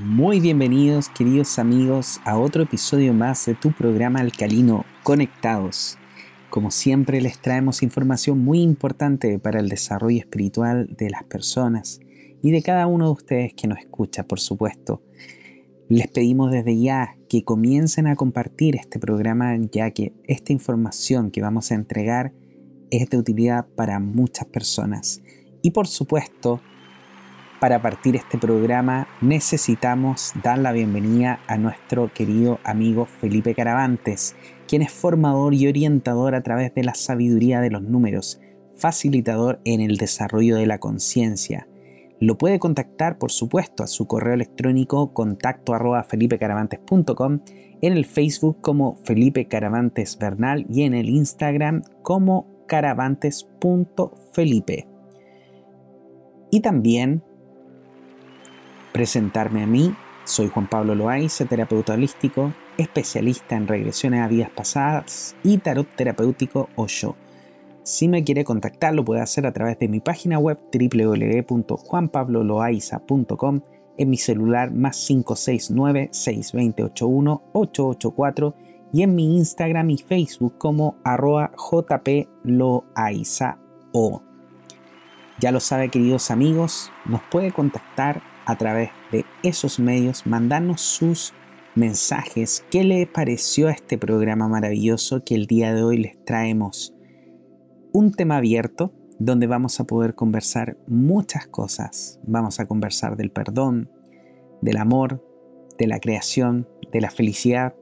Muy bienvenidos queridos amigos a otro episodio más de tu programa alcalino Conectados. Como siempre les traemos información muy importante para el desarrollo espiritual de las personas y de cada uno de ustedes que nos escucha, por supuesto. Les pedimos desde ya que comiencen a compartir este programa ya que esta información que vamos a entregar es de utilidad para muchas personas. Y por supuesto, para partir este programa necesitamos dar la bienvenida a nuestro querido amigo Felipe Caravantes, quien es formador y orientador a través de la sabiduría de los números, facilitador en el desarrollo de la conciencia. Lo puede contactar, por supuesto, a su correo electrónico contacto arroba felipecaravantes.com, en el Facebook como Felipe Caravantes Bernal y en el Instagram como caravantes.felipe. Y también Presentarme a mí, soy Juan Pablo Loaiza, terapeuta holístico, especialista en regresiones a vidas pasadas y tarot terapéutico yo. Si me quiere contactar lo puede hacer a través de mi página web www.juanpabloloaiza.com en mi celular más 569 6281 884 y en mi Instagram y Facebook como arroba jploaiza.o. Ya lo sabe queridos amigos, nos puede contactar a través de esos medios, mandarnos sus mensajes, qué le pareció a este programa maravilloso que el día de hoy les traemos. Un tema abierto donde vamos a poder conversar muchas cosas. Vamos a conversar del perdón, del amor, de la creación, de la felicidad,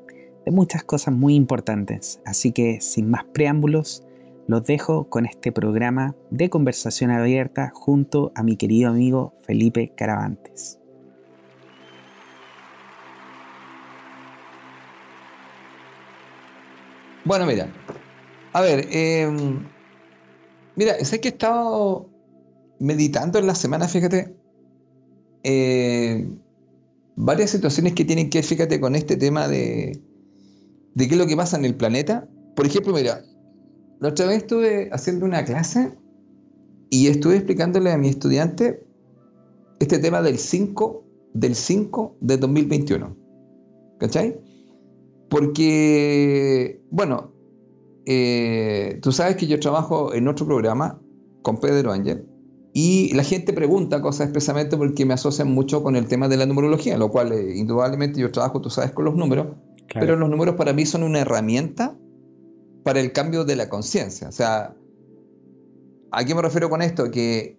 de muchas cosas muy importantes. Así que sin más preámbulos, los dejo con este programa de conversación abierta junto a mi querido amigo Felipe Caravantes. Bueno, mira, a ver, em, mira, sé que he estado meditando en la semana, fíjate, eh, varias situaciones que tienen que ver, fíjate, con este tema de, de qué es lo que pasa en el planeta. Por ejemplo, mira, la otra vez estuve haciendo una clase y estuve explicándole a mi estudiante este tema del 5 del 5 de 2021. ¿Cachai? Porque, bueno, eh, tú sabes que yo trabajo en otro programa con Pedro Ángel y la gente pregunta cosas expresamente porque me asocian mucho con el tema de la numerología, lo cual eh, indudablemente yo trabajo, tú sabes, con los números, pero los números para mí son una herramienta para el cambio de la conciencia. O sea, ¿a qué me refiero con esto? Que,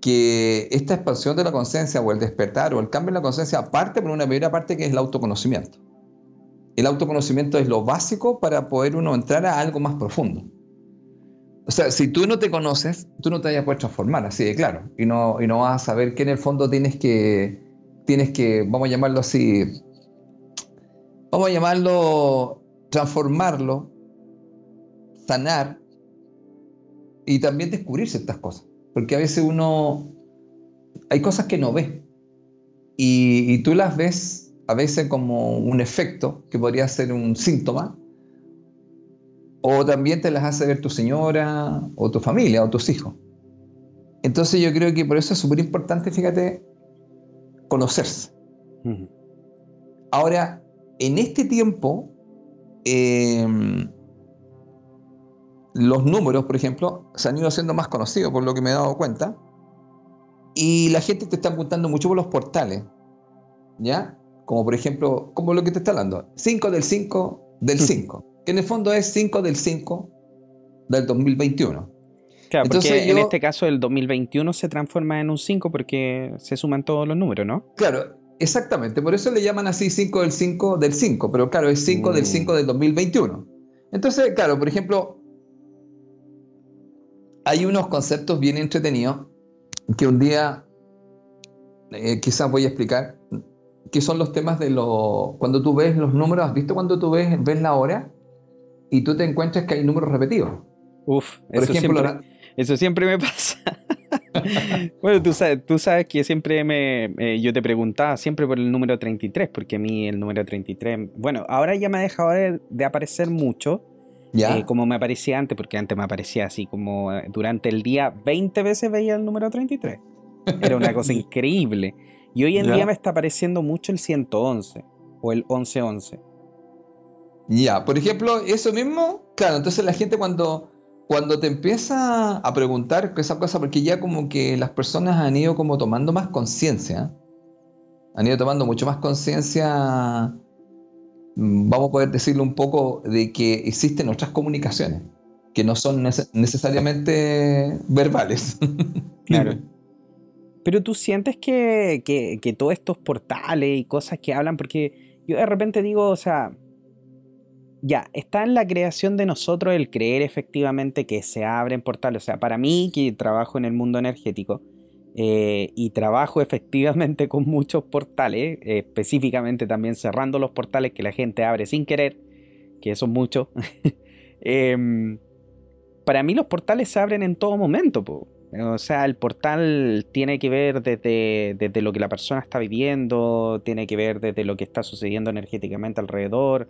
que esta expansión de la conciencia o el despertar o el cambio en la conciencia parte por una primera parte que es el autoconocimiento. El autoconocimiento es lo básico para poder uno entrar a algo más profundo. O sea, si tú no te conoces, tú no te vayas a poder transformar, así de claro. Y no, y no vas a saber que en el fondo tienes que, tienes que, vamos a llamarlo así, vamos a llamarlo, transformarlo sanar y también descubrir ciertas cosas. Porque a veces uno, hay cosas que no ve y, tú las ves a veces como un efecto que podría ser un síntoma o también te las hace ver tu señora o tu familia o tus hijos. Entonces yo creo que por eso es súper importante, fíjate, conocerse. Ahora, en este tiempo, eh, los números, por ejemplo, se han ido haciendo más conocidos, por lo que me he dado cuenta. Y la gente te está apuntando mucho por los portales. ¿Ya? Como por ejemplo, como lo que te está hablando. 5 del 5 del 5. que en el fondo es 5 del 5 del 2021. Claro, porque en este caso el 2021 se transforma en un 5 porque se suman todos los números, ¿no? Claro, exactamente. Por eso le llaman así 5 del 5 del 5. Pero claro, es 5 del 5 mm. del 2021. Entonces, claro, por ejemplo, hay unos conceptos bien entretenidos que un día eh, quizás voy a explicar, que son los temas de lo... Cuando tú ves los números, ¿has visto cuando tú ves, ves la hora y tú te encuentras que hay números repetidos? Uf, Por eso, ejemplo, siempre, eso siempre me pasa. bueno, tú sabes, tú sabes que siempre me, yo te preguntaba siempre por el número 33, porque a mí el número 33, bueno, ahora ya me ha dejado de aparecer mucho, eh, como me aparecía antes, porque antes me aparecía así como eh, durante el día 20 veces veía el número 33. Era una cosa increíble. Y hoy en día me está apareciendo mucho el 111 o el 1111. Ya, por ejemplo, eso mismo, claro, entonces la gente cuando, cuando te empieza a preguntar esa cosa, porque ya como que las personas han ido como tomando más conciencia, han ido tomando mucho más conciencia, vamos a poder decirlo un poco, de que existen otras comunicaciones, que no son necesariamente verbales. Claro. Pero tú sientes que, que, todos estos portales y cosas que hablan, porque yo de repente digo, o sea, ya, está en la creación de nosotros el creer efectivamente que se abren portales. O sea, para mí, que trabajo en el mundo energético eh, y trabajo efectivamente con muchos portales, específicamente también cerrando los portales que la gente abre sin querer, que son muchos. Em, para mí los portales se abren en todo momento. O sea, el portal tiene que ver desde, desde, lo que la persona está viviendo, tiene que ver desde lo que está sucediendo energéticamente alrededor.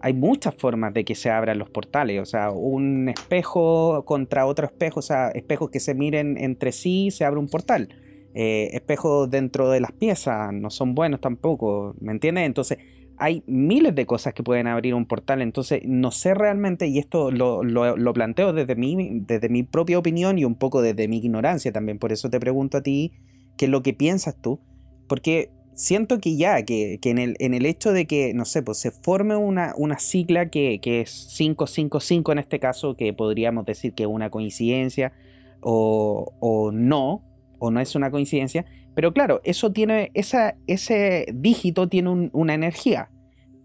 Hay muchas formas de que se abran los portales, o sea, un espejo contra otro espejo, o sea, espejos que se miren entre sí, se abre un portal. Eh, espejos dentro de las piezas no son buenos tampoco, ¿me entiendes? Entonces, hay miles de cosas que pueden abrir un portal. Entonces, no sé realmente, y esto lo, planteo desde mi, desde mi propia opinión y un poco desde mi ignorancia también. Por eso te pregunto a ti, ¿qué es lo que piensas tú? Porque siento que ya, que, en, el, en, el, hecho de que, no sé, pues se forme una, una sigla que, que, es 555 en este caso, que podríamos decir que es una coincidencia o, o no, o no es una coincidencia, pero claro, eso tiene, esa, ese dígito tiene una energía.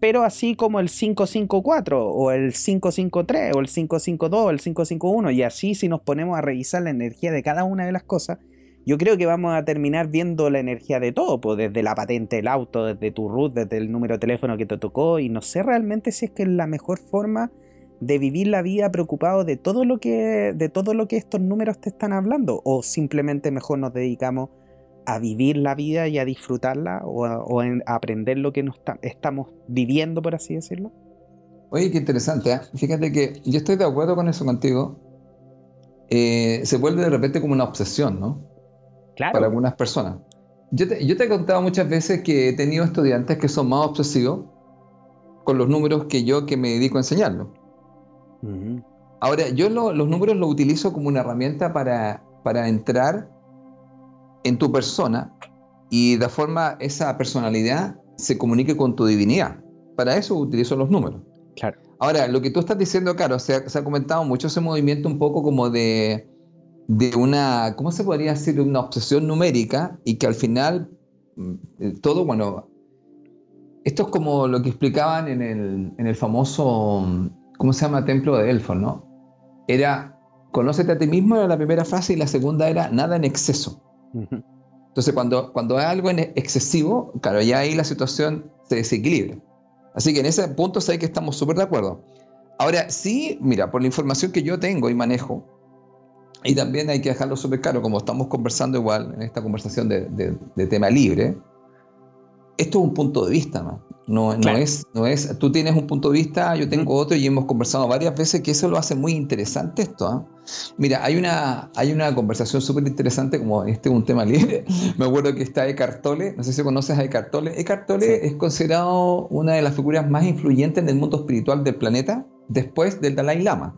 Pero así como el 554 o el 553 o el 552 o el 551 y así si nos ponemos a revisar la energía de cada una de las cosas, yo creo que vamos a terminar viendo la energía de todo, pues desde la patente del auto, desde tu root, desde el número de teléfono que te tocó y no sé realmente si es que es la mejor forma de vivir la vida preocupado de todo lo que de todo lo que estos números te están hablando o simplemente mejor nos dedicamos a vivir la vida y a disfrutarla o a, aprender lo que nos estamos viviendo, por así decirlo? Oye, qué interesante. ¿eh? Fíjate que yo estoy de acuerdo con eso contigo. Eh, se vuelve de repente como una obsesión, ¿no? Claro. Para algunas personas. Yo te, yo te he contado muchas veces que he tenido estudiantes que son más obsesivos con los números que yo que me dedico a enseñarlos. Ahora, yo los números los utilizo como una herramienta para, para entrar en tu persona y de forma esa personalidad se comunique con tu divinidad. Para eso utilizo los números. Claro. Ahora, lo que tú estás diciendo, claro, se ha, comentado mucho ese movimiento un poco como de, de una, ¿cómo se podría decir? Una obsesión numérica y que al final mm, todo, bueno, esto es como lo que explicaban en el, en el famoso, ¿cómo se llama? Templo de Delfos, ¿no? Era, conócete a ti mismo, era la primera frase y la segunda era nada en exceso. Entonces, cuando, cuando hay algo en excesivo, claro, ya ahí la situación se desequilibra. Así que en ese punto sé que estamos súper de acuerdo. Ahora, sí, mira, por la información que yo tengo y manejo, y también hay que dejarlo súper claro, como estamos conversando igual en esta conversación de, de tema libre, esto es un punto de vista, ¿no? No, es, no es, tú tienes un punto de vista, yo tengo otro y hemos conversado varias veces que eso lo hace muy interesante esto. ¿ah? Mira, hay una, hay una conversación súper interesante, como este es un tema libre. Me acuerdo que está Eckhart Tolle, no sé si conoces a Eckhart Tolle. Eckhart Tolle es considerado una de las figuras más influyentes en el mundo espiritual del planeta después del Dalai Lama.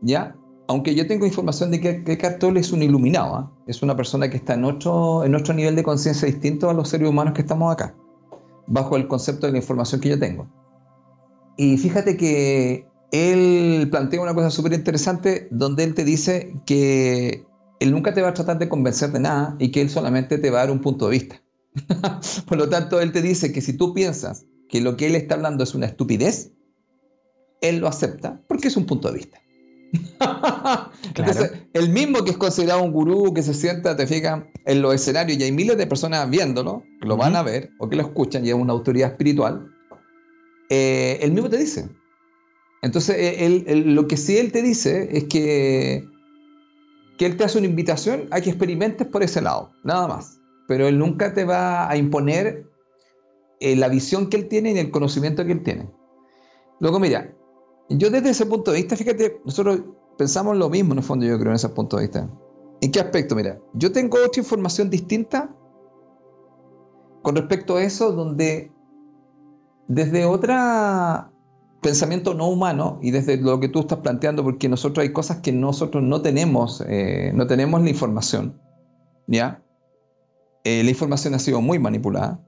¿Ya? Aunque yo tengo información de que, Eckhart Tolle es un iluminado, ¿ah? es una persona que está en otro, en otro nivel de conciencia distinto a los seres humanos que estamos acá bajo el concepto de la información que yo tengo. Y fíjate que él plantea una cosa súper interesante donde él te dice que él nunca te va a tratar de convencer de nada y que él solamente te va a dar un punto de vista. Por lo tanto, él te dice que si tú piensas que lo que él está hablando es una estupidez, él lo acepta porque es un punto de vista. Entonces, el mismo que es considerado un gurú, que se sienta, te fijas, en los escenarios y hay miles de personas viéndolo, que lo van a ver o que lo escuchan y es una autoridad espiritual, eh, el mismo te dice. Entonces, eh, lo que sí él te dice es que, que él te hace una invitación a que experimentes por ese lado, nada más. Pero él nunca te va a imponer eh, la visión que él tiene y el conocimiento que él tiene. Luego, mira, yo desde ese punto de vista, fíjate, nosotros pensamos lo mismo en el fondo, yo creo, en ese punto de vista. ¿En qué aspecto? Mira, yo tengo otra información distinta con respecto a eso, donde desde otro pensamiento no humano y desde lo que tú estás planteando, porque nosotros hay cosas que nosotros no tenemos, eh, no tenemos la información, ¿ya? Eh, la información ha sido muy manipulada.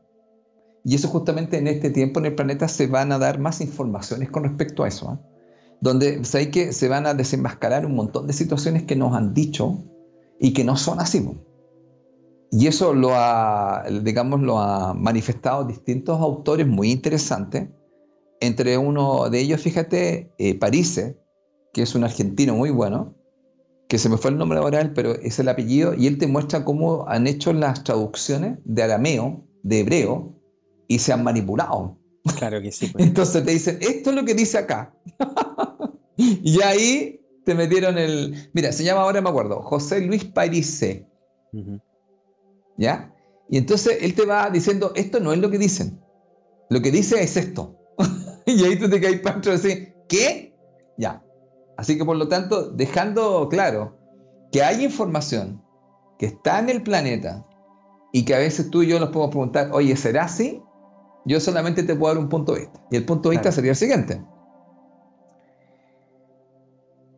Y eso justamente en este tiempo en el planeta se van a dar más informaciones con respecto a eso. ¿ah? Donde que se van a desenmascarar un montón de situaciones que nos han dicho y que no son así. Y eso lo ha, digamos, lo ha manifestado distintos autores muy interesantes. Entre uno de ellos, fíjate, eh, Parise, que es un argentino muy bueno, que se me fue el nombre laboral, pero es el apellido, y él te muestra cómo han hecho las traducciones de arameo, de hebreo, y se han manipulado. Claro que sí. Pues. Entonces te dicen, esto es lo que dice acá. y ahí te metieron el... Mira, se llama ahora, me acuerdo, José Luis Parise. ¿Ya? Y entonces él te va diciendo, esto no es lo que dicen. Lo que dice es esto. y ahí tú te caes pancho y decís, ¿qué? Ya. Así que por lo tanto, dejando claro que hay información que está en el planeta y que a veces tú y yo nos podemos preguntar, oye, ¿será así? Yo solamente te puedo dar un punto de vista. Y el punto de vista sería el siguiente.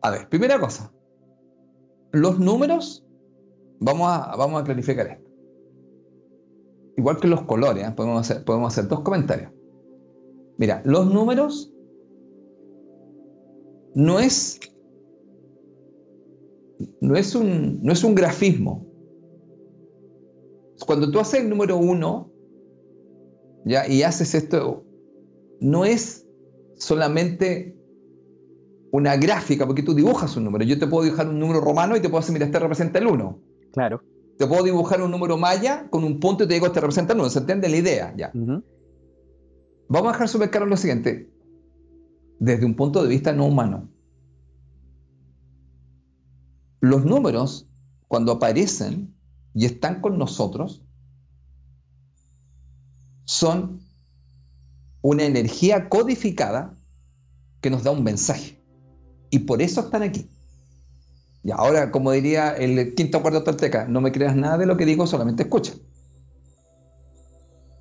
A ver, primera cosa. Los números, vamos a, vamos a clarificar esto. Igual que los colores, ¿eh? podemos, hacer, podemos hacer dos comentarios. Mira, los números no es, no es, un, no es un grafismo. Cuando tú haces el número uno, ¿ya? y haces esto, no es solamente una gráfica, porque tú dibujas un número. Yo te puedo dibujar un número romano y te puedo decir, mira, este representa el 1. Claro. Te puedo dibujar un número maya con un punto y te digo, este representa el 1. ¿Se entiende la idea? Ya. Vamos a dejar claro lo siguiente desde un punto de vista no humano. Los números, cuando aparecen y están con nosotros, son una energía codificada que nos da un mensaje. Y por eso están aquí. Y ahora, como diría el quinto cuarto tolteca, no me creas nada de lo que digo, solamente escucha.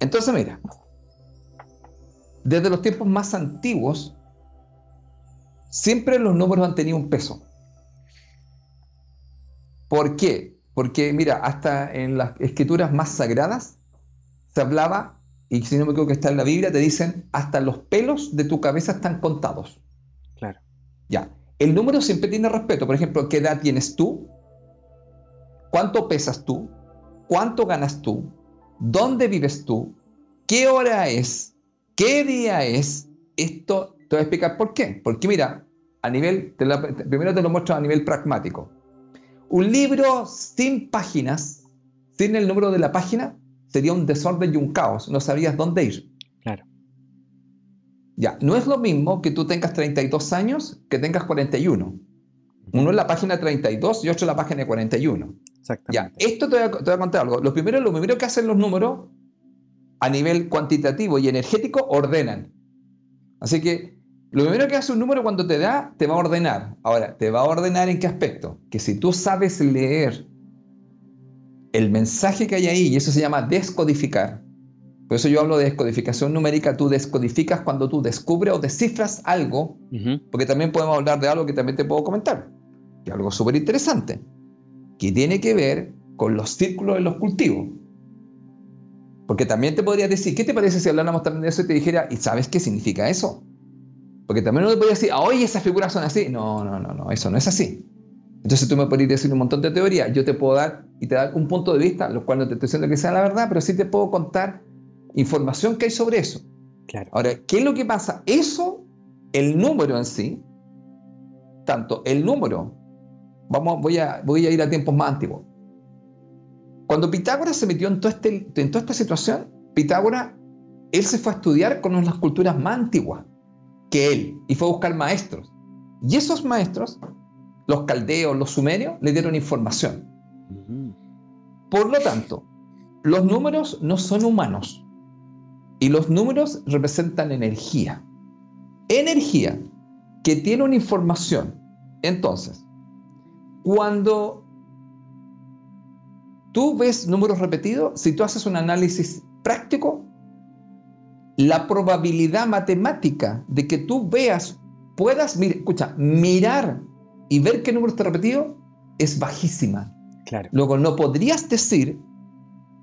Entonces, mira, desde los tiempos más antiguos, siempre los números han tenido un peso. ¿Por qué? Porque, mira, hasta en las escrituras más sagradas se hablaba, y si no me equivoco que está en la Biblia, te dicen, hasta los pelos de tu cabeza están contados. Claro. Ya. El número siempre tiene respeto. Por ejemplo, ¿qué edad tienes tú? ¿Cuánto pesas tú? ¿Cuánto ganas tú? ¿Dónde vives tú? ¿Qué hora es? ¿Qué día es? Esto te voy a explicar por qué. Porque mira, a nivel, primero te lo muestro a nivel pragmático. Un libro sin páginas, sin el número de la página, sería un desorden y un caos. No sabías dónde ir. Claro. Ya, no es lo mismo que tú tengas 32 años que tengas 41. Uno es la página 32 y otro es la página 41. Exactamente. Ya, esto te voy, a, te voy a contar algo. Lo primero, lo primero que hacen los números a nivel cuantitativo y energético ordenan. Así que lo primero que hace un número cuando te da, te va a ordenar. Ahora, ¿te va a ordenar en qué aspecto? Que si tú sabes leer el mensaje que hay ahí, y eso se llama descodificar. Por eso yo hablo de descodificación numérica, tú descodificas cuando tú descubres o descifras algo, porque también podemos hablar de algo que también te puedo comentar, que es algo súper interesante, que tiene que ver con los círculos de los cultivos. Porque también te podría decir, ¿qué te parece si habláramos también de eso y te dijera, ¿y sabes qué significa eso? Porque también no te podría decir, ah, oye, esas figuras son así. No, no, no, no, eso no es así. Entonces tú me podrías decir un montón de teorías, yo te puedo dar y te dar un punto de vista, lo cual no te estoy diciendo que sea la verdad, pero sí te puedo contar información que hay sobre eso. Claro. Ahora, ¿qué es lo que pasa? Eso, el número en sí, tanto el número, vamos, voy a, voy a ir a tiempos más antiguos. Cuando Pitágoras se metió en, todo este, en toda esta situación, Pitágoras, él se fue a estudiar con las culturas más antiguas que él y fue a buscar maestros. Y esos maestros, los caldeos, los sumerios, le dieron información. Por lo tanto, los números no son humanos y los números representan energía. Energía que tiene una información. Entonces, cuando tú ves números repetidos, si tú haces un análisis práctico, la probabilidad matemática de que tú veas, puedas, escucha, mirar y ver qué número está repetido es bajísima. Claro. Luego, no podrías decir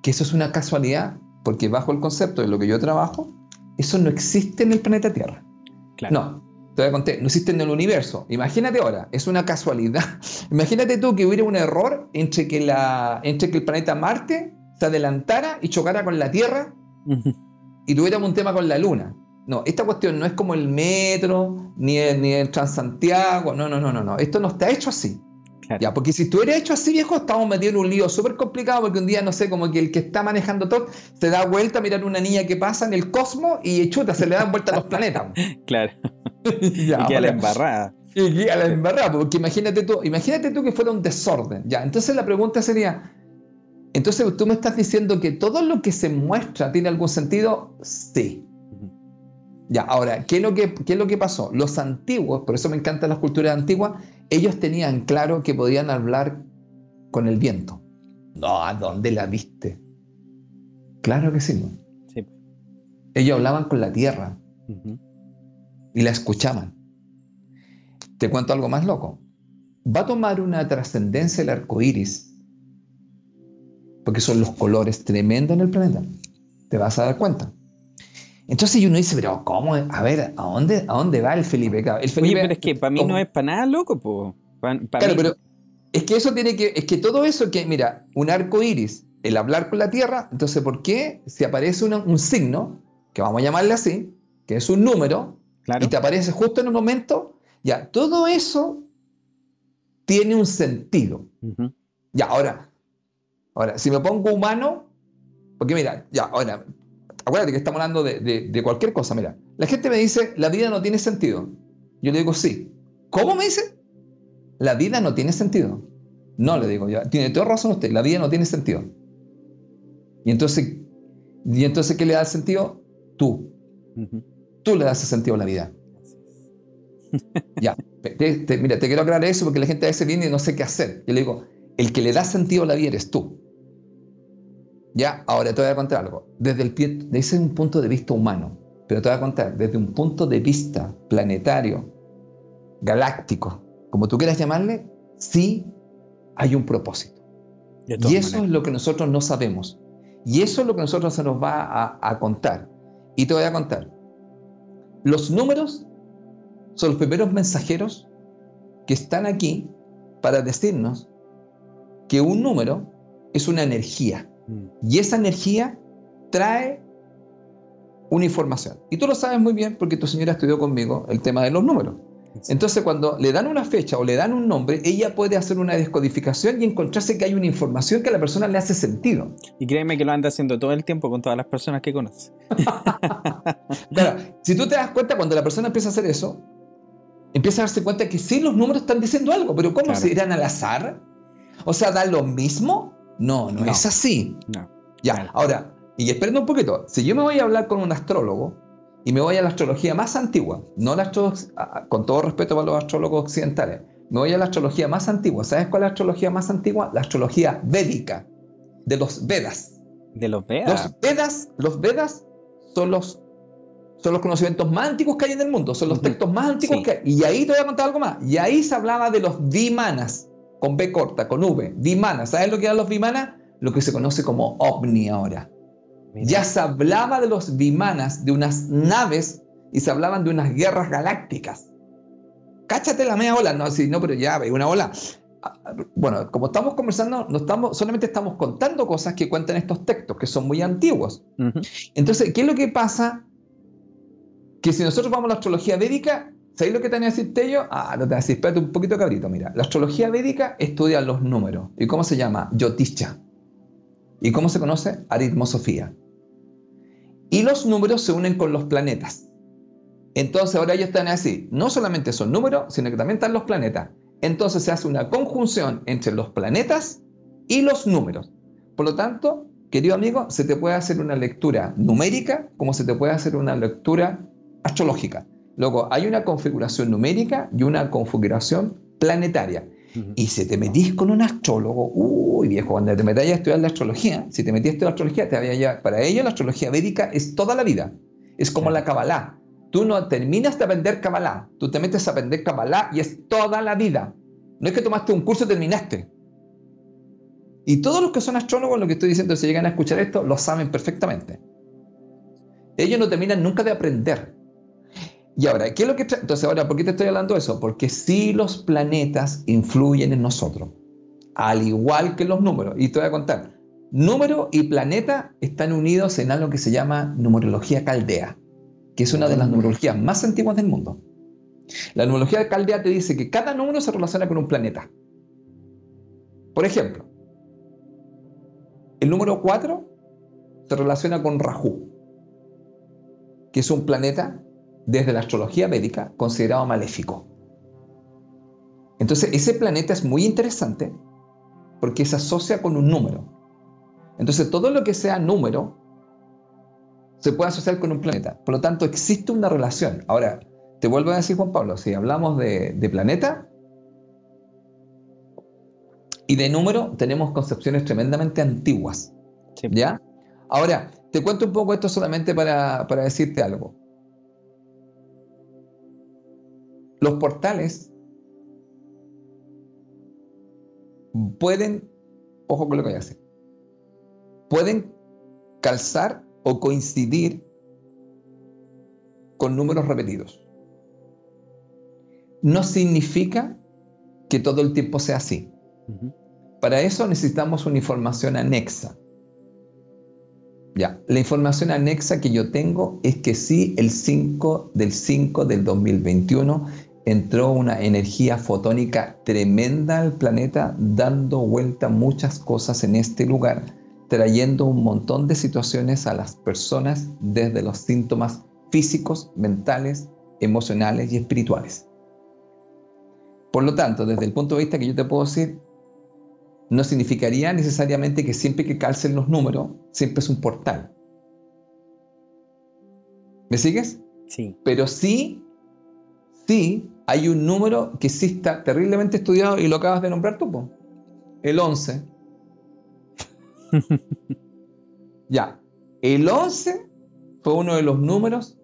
que eso es una casualidad, porque bajo el concepto de lo que yo trabajo, eso no existe en el planeta Tierra. Claro. No, te voy a contar, no existe en el universo. Imagínate ahora, es una casualidad. Imagínate tú que hubiera un error entre que, la, entre que el planeta Marte se adelantara y chocara con la Tierra y tuviéramos un tema con la Luna. No, esta cuestión no es como el metro, ni el, ni el Transantiago, no, no, no, no, no. Esto no está hecho así. Ya, porque si estuviera hecho así, viejo, estamos metidos en un lío súper complicado porque un día, no sé, como que el que está manejando todo se da vuelta a mirar una niña que pasa en el cosmos y chuta, se le dan vuelta a los planetas. claro. ya, y queda la embarrada. Y queda la embarrada, porque imagínate tú, imagínate tú que fuera un desorden. Ya, entonces la pregunta sería, entonces tú me estás diciendo que todo lo que se muestra tiene algún sentido? Sí. Ya, ahora, ¿qué es, lo que, ¿qué es lo que pasó? Los antiguos, por eso me encantan las culturas antiguas, ellos tenían claro que podían hablar con el viento. No, ¿a dónde la viste? Claro que sí. sí. Ellos hablaban con la tierra y la escuchaban. Te cuento algo más loco. Va a tomar una trascendencia el arco iris, porque son los colores tremendos en el planeta. Te vas a dar cuenta. Entonces uno dice, pero ¿cómo? A ver, ¿a dónde, a dónde va el Felipe? El Felipe Oye, pero es que para mí no es para nada loco, po. claro, pero es que eso tiene que, es que todo eso que, mira, un arco iris, el hablar con la Tierra, entonces, ¿por qué si aparece un signo, que vamos a llamarle así, que es un número, y te aparece justo en un momento, ya, todo eso tiene un sentido. Ya, ahora, ahora, si me pongo humano, porque mira, ya, ahora, acuérdate que estamos hablando de, cualquier cosa. Mira, la gente me dice, la vida no tiene sentido. Yo le digo, sí. ¿Cómo me dice? La vida no tiene sentido. No, le digo, ya, tiene toda razón usted, la vida no tiene sentido. Y entonces, ¿y entonces qué le da sentido? Tú. Tú le das sentido a la vida. ya, mira, te quiero aclarar eso porque la gente a veces viene y no sé qué hacer. Yo le digo, el que le da sentido a la vida eres tú. Ya, ahora te voy a contar algo. Desde, el pie, desde un punto de vista humano, pero te voy a contar, desde un punto de vista planetario, galáctico, como tú quieras llamarle, sí hay un propósito. Y eso es lo que nosotros no sabemos. Y eso es lo que nosotros se nos va a, a contar. Y te voy a contar. Los números son los primeros mensajeros que están aquí para decirnos que un número es una energía. Mm. Y esa energía trae una información. Y tú lo sabes muy bien porque tu señora estudió conmigo el tema de los números. Entonces, cuando le dan una fecha o le dan un nombre, ella puede hacer una descodificación y encontrarse que hay una información que a la persona le hace sentido. Y créeme que lo anda haciendo todo el tiempo con todas las personas que conoce. claro, si tú te das cuenta, cuando la persona empieza a hacer eso, empieza a darse cuenta que sí, los números están diciendo algo, pero ¿cómo se irán al azar? O sea, da lo mismo no, no, es así. No. Ya, ahora, y esperen un poquito, si yo me voy a hablar con un astrólogo y me voy a la astrología más antigua, no la con todo respeto para los astrólogos occidentales, me voy a la astrología más antigua. ¿Sabes cuál es la astrología más antigua? La astrología védica, de los Vedas. De los Vedas. Los Vedas, los Vedas son los, son los conocimientos más antiguos que hay en el mundo, son los textos más antiguos que hay. Y ahí te voy a contar algo más. Y ahí se hablaba de los Vimanas con B corta, con V, Vimana. ¿Sabes lo que eran los Vimana? Lo que se conoce como ovni ahora. Ya se hablaba de los Vimanas, de unas naves, y se hablaban de unas guerras galácticas. Cáchate la media ola, no, sí, no, pero ya, una ola. Bueno, como estamos conversando, no estamos, solamente estamos contando cosas que cuentan estos textos, que son muy antiguos. Entonces, ¿qué es lo que pasa? Que si nosotros vamos a la astrología védica, ¿Sabéis lo que tenía que decirte yo? Ah, no te decir, espérate un poquito cabrito, mira. La astrología védica estudia los números. ¿Y cómo se llama? Yotisha. ¿Y cómo se conoce? Aritmosofía. Y los números se unen con los planetas. Entonces ahora ellos están así. No solamente son números, sino que también están los planetas. Entonces se hace una conjunción entre los planetas y los números. Por lo tanto, querido amigo, se te puede hacer una lectura numérica como se te puede hacer una lectura astrológica. Luego, hay una configuración numérica y una configuración planetaria. Y si te metís con un astrólogo, uy viejo, cuando te metías a estudiar la astrología, si te metiste a estudiar astrología, te había ya, para ella la astrología védica es toda la vida. Es como la Kabbalah. Tú no terminas de aprender Kabbalah, tú te metes a aprender Kabbalah y es toda la vida. No es que tomaste un curso y terminaste. Y todos los que son astrólogos, lo que estoy diciendo, si llegan a escuchar esto, lo saben perfectamente. Ellos no terminan nunca de aprender. Y ahora, ¿qué es lo que Entonces, ahora, ¿por qué te estoy hablando de eso? Porque si los planetas influyen en nosotros, al igual que los números. Y te voy a contar, número y planeta están unidos en algo que se llama numerología caldea, que es una de las mm. numerologías más antiguas del mundo. La numerología caldea te dice que cada número se relaciona con un planeta. Por ejemplo, el número 4 se relaciona con Rahu, que es un planeta desde la astrología médica considerado maléfico. Entonces, ese planeta es muy interesante porque se asocia con un número. Entonces, todo lo que sea número se puede asociar con un planeta. Por lo tanto, existe una relación. Ahora, te vuelvo a decir, Juan Pablo, si hablamos de, planeta y de número, tenemos concepciones tremendamente antiguas. ¿Ya? Ahora, te cuento un poco esto solamente para, para decirte algo. Los portales pueden, ojo con lo que voy a hacer, pueden calzar o coincidir con números repetidos. No significa que todo el tiempo sea así. Para eso necesitamos una información anexa. Ya, la información anexa que yo tengo es que sí, el 5 del 5 del 2021 entró una energía fotónica tremenda al planeta, dando vuelta muchas cosas en este lugar, trayendo un montón de situaciones a las personas desde los síntomas físicos, mentales, emocionales y espirituales. Por lo tanto, desde el punto de vista que yo te puedo decir, no significaría necesariamente que siempre que calcen los números, siempre es un portal. ¿Me sigues? Sí. Pero sí sí hay un número que sí está terriblemente estudiado y lo acabas de nombrar tú, el 11. ya, el 11 fue uno de los números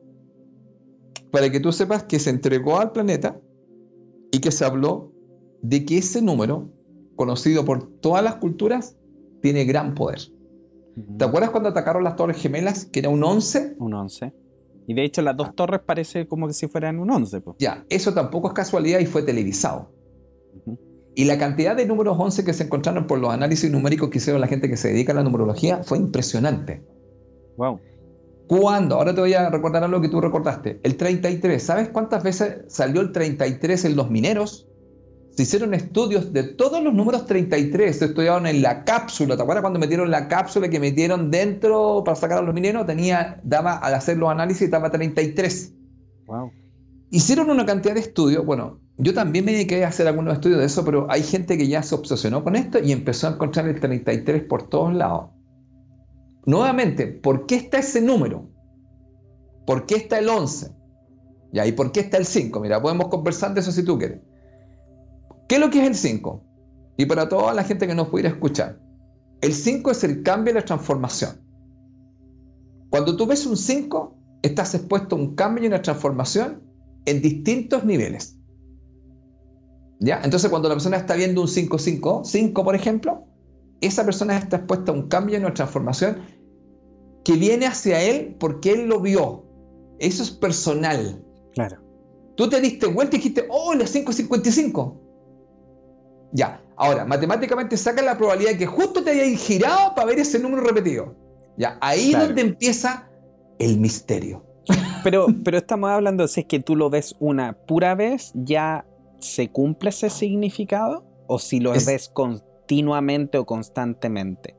para que tú sepas que se entregó al planeta y que se habló de que ese número, conocido por todas las culturas, tiene gran poder. ¿Te acuerdas cuando atacaron las Torres Gemelas, que era un 11? Un 11. Y de hecho las dos ah. torres parece como que si fueran un 11. Ya, eso tampoco es casualidad y fue televisado. Y la cantidad de números 11 que se encontraron por los análisis numéricos que hicieron la gente que se dedica a la numerología fue impresionante. Wow. ¿Cuándo? Ahora te voy a recordar algo que tú recordaste. El 33. ¿Sabes cuántas veces salió el 33 en los mineros? Se hicieron estudios de todos los números 33, se estudiaron en la cápsula. ¿Te acuerdas cuando metieron la cápsula que metieron dentro para sacar a los mineros? Tenía, daba, al hacer los análisis, daba 33. Wow. Hicieron una cantidad de estudios. Bueno, yo también me dediqué a hacer algunos estudios de eso, pero hay gente que ya se obsesionó con esto y empezó a encontrar el 33 por todos lados. Nuevamente, ¿por qué está ese número? ¿Por qué está el 11? ¿Y por qué está el 5? Mira, podemos conversar de eso si tú quieres. ¿Qué es lo que es el 5? Y para toda la gente que nos pudiera escuchar, el 5 es el cambio y la transformación. Cuando tú ves un 5, estás expuesto a un cambio y una transformación en distintos niveles. ¿Ya? Entonces, cuando la persona está viendo un 5, 5, 5, por ejemplo, esa persona está expuesta a un cambio y una transformación que viene hacia él porque él lo vio. Eso es personal. Claro. Tú te diste vuelta y dijiste, oh, la 555. Ya, ahora, matemáticamente saca la probabilidad de que justo te hayas girado para ver ese número repetido. Ya, ahí es donde empieza el misterio. Pero, pero estamos hablando, si es que tú lo ves una pura vez, ¿ya se cumple ese significado? ¿O si lo ves continuamente o constantemente?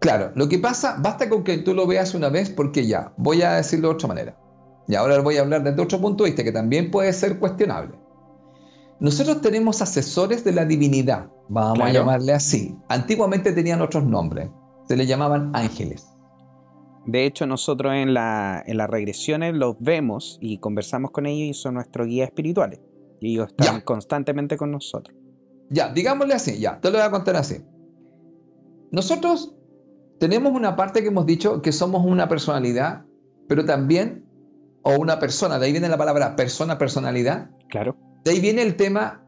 Claro, lo que pasa, basta con que tú lo veas una vez porque ya, voy a decirlo de otra manera. Y ahora voy a hablar desde otro punto de vista que también puede ser cuestionable. Nosotros tenemos asesores de la divinidad, vamos a llamarle así. Antiguamente tenían otros nombres, se les llamaban ángeles. De hecho, nosotros en, la, en las regresiones los vemos y conversamos con ellos y son nuestros guías espirituales. Y ellos están constantemente con nosotros. Ya, digámosle así, ya, te lo voy a contar así. Nosotros tenemos una parte que hemos dicho que somos una personalidad, pero también, o una persona, de ahí viene la palabra persona, personalidad. Claro. De ahí viene el tema,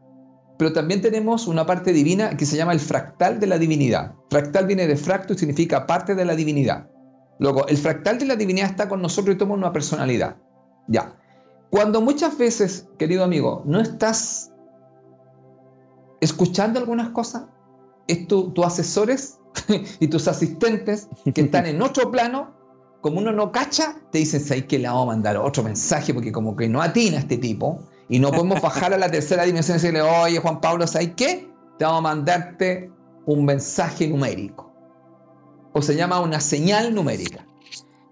pero también tenemos una parte divina que se llama el fractal de la divinidad. Fractal viene de fracto y significa parte de la divinidad. Luego, el fractal de la divinidad está con nosotros y toma una personalidad. Ya. Cuando muchas veces, querido amigo, no estás escuchando algunas cosas, es tu, tus asesores y tus asistentes que están en otro plano, como uno no cacha, te dicen, ¿sabes que le vamos a mandar otro mensaje? Porque como que no atina este tipo y no podemos bajar a la tercera dimensión y decirle, oye Juan Pablo, ¿sabes qué? Te vamos a mandarte un mensaje numérico. O se llama una señal numérica.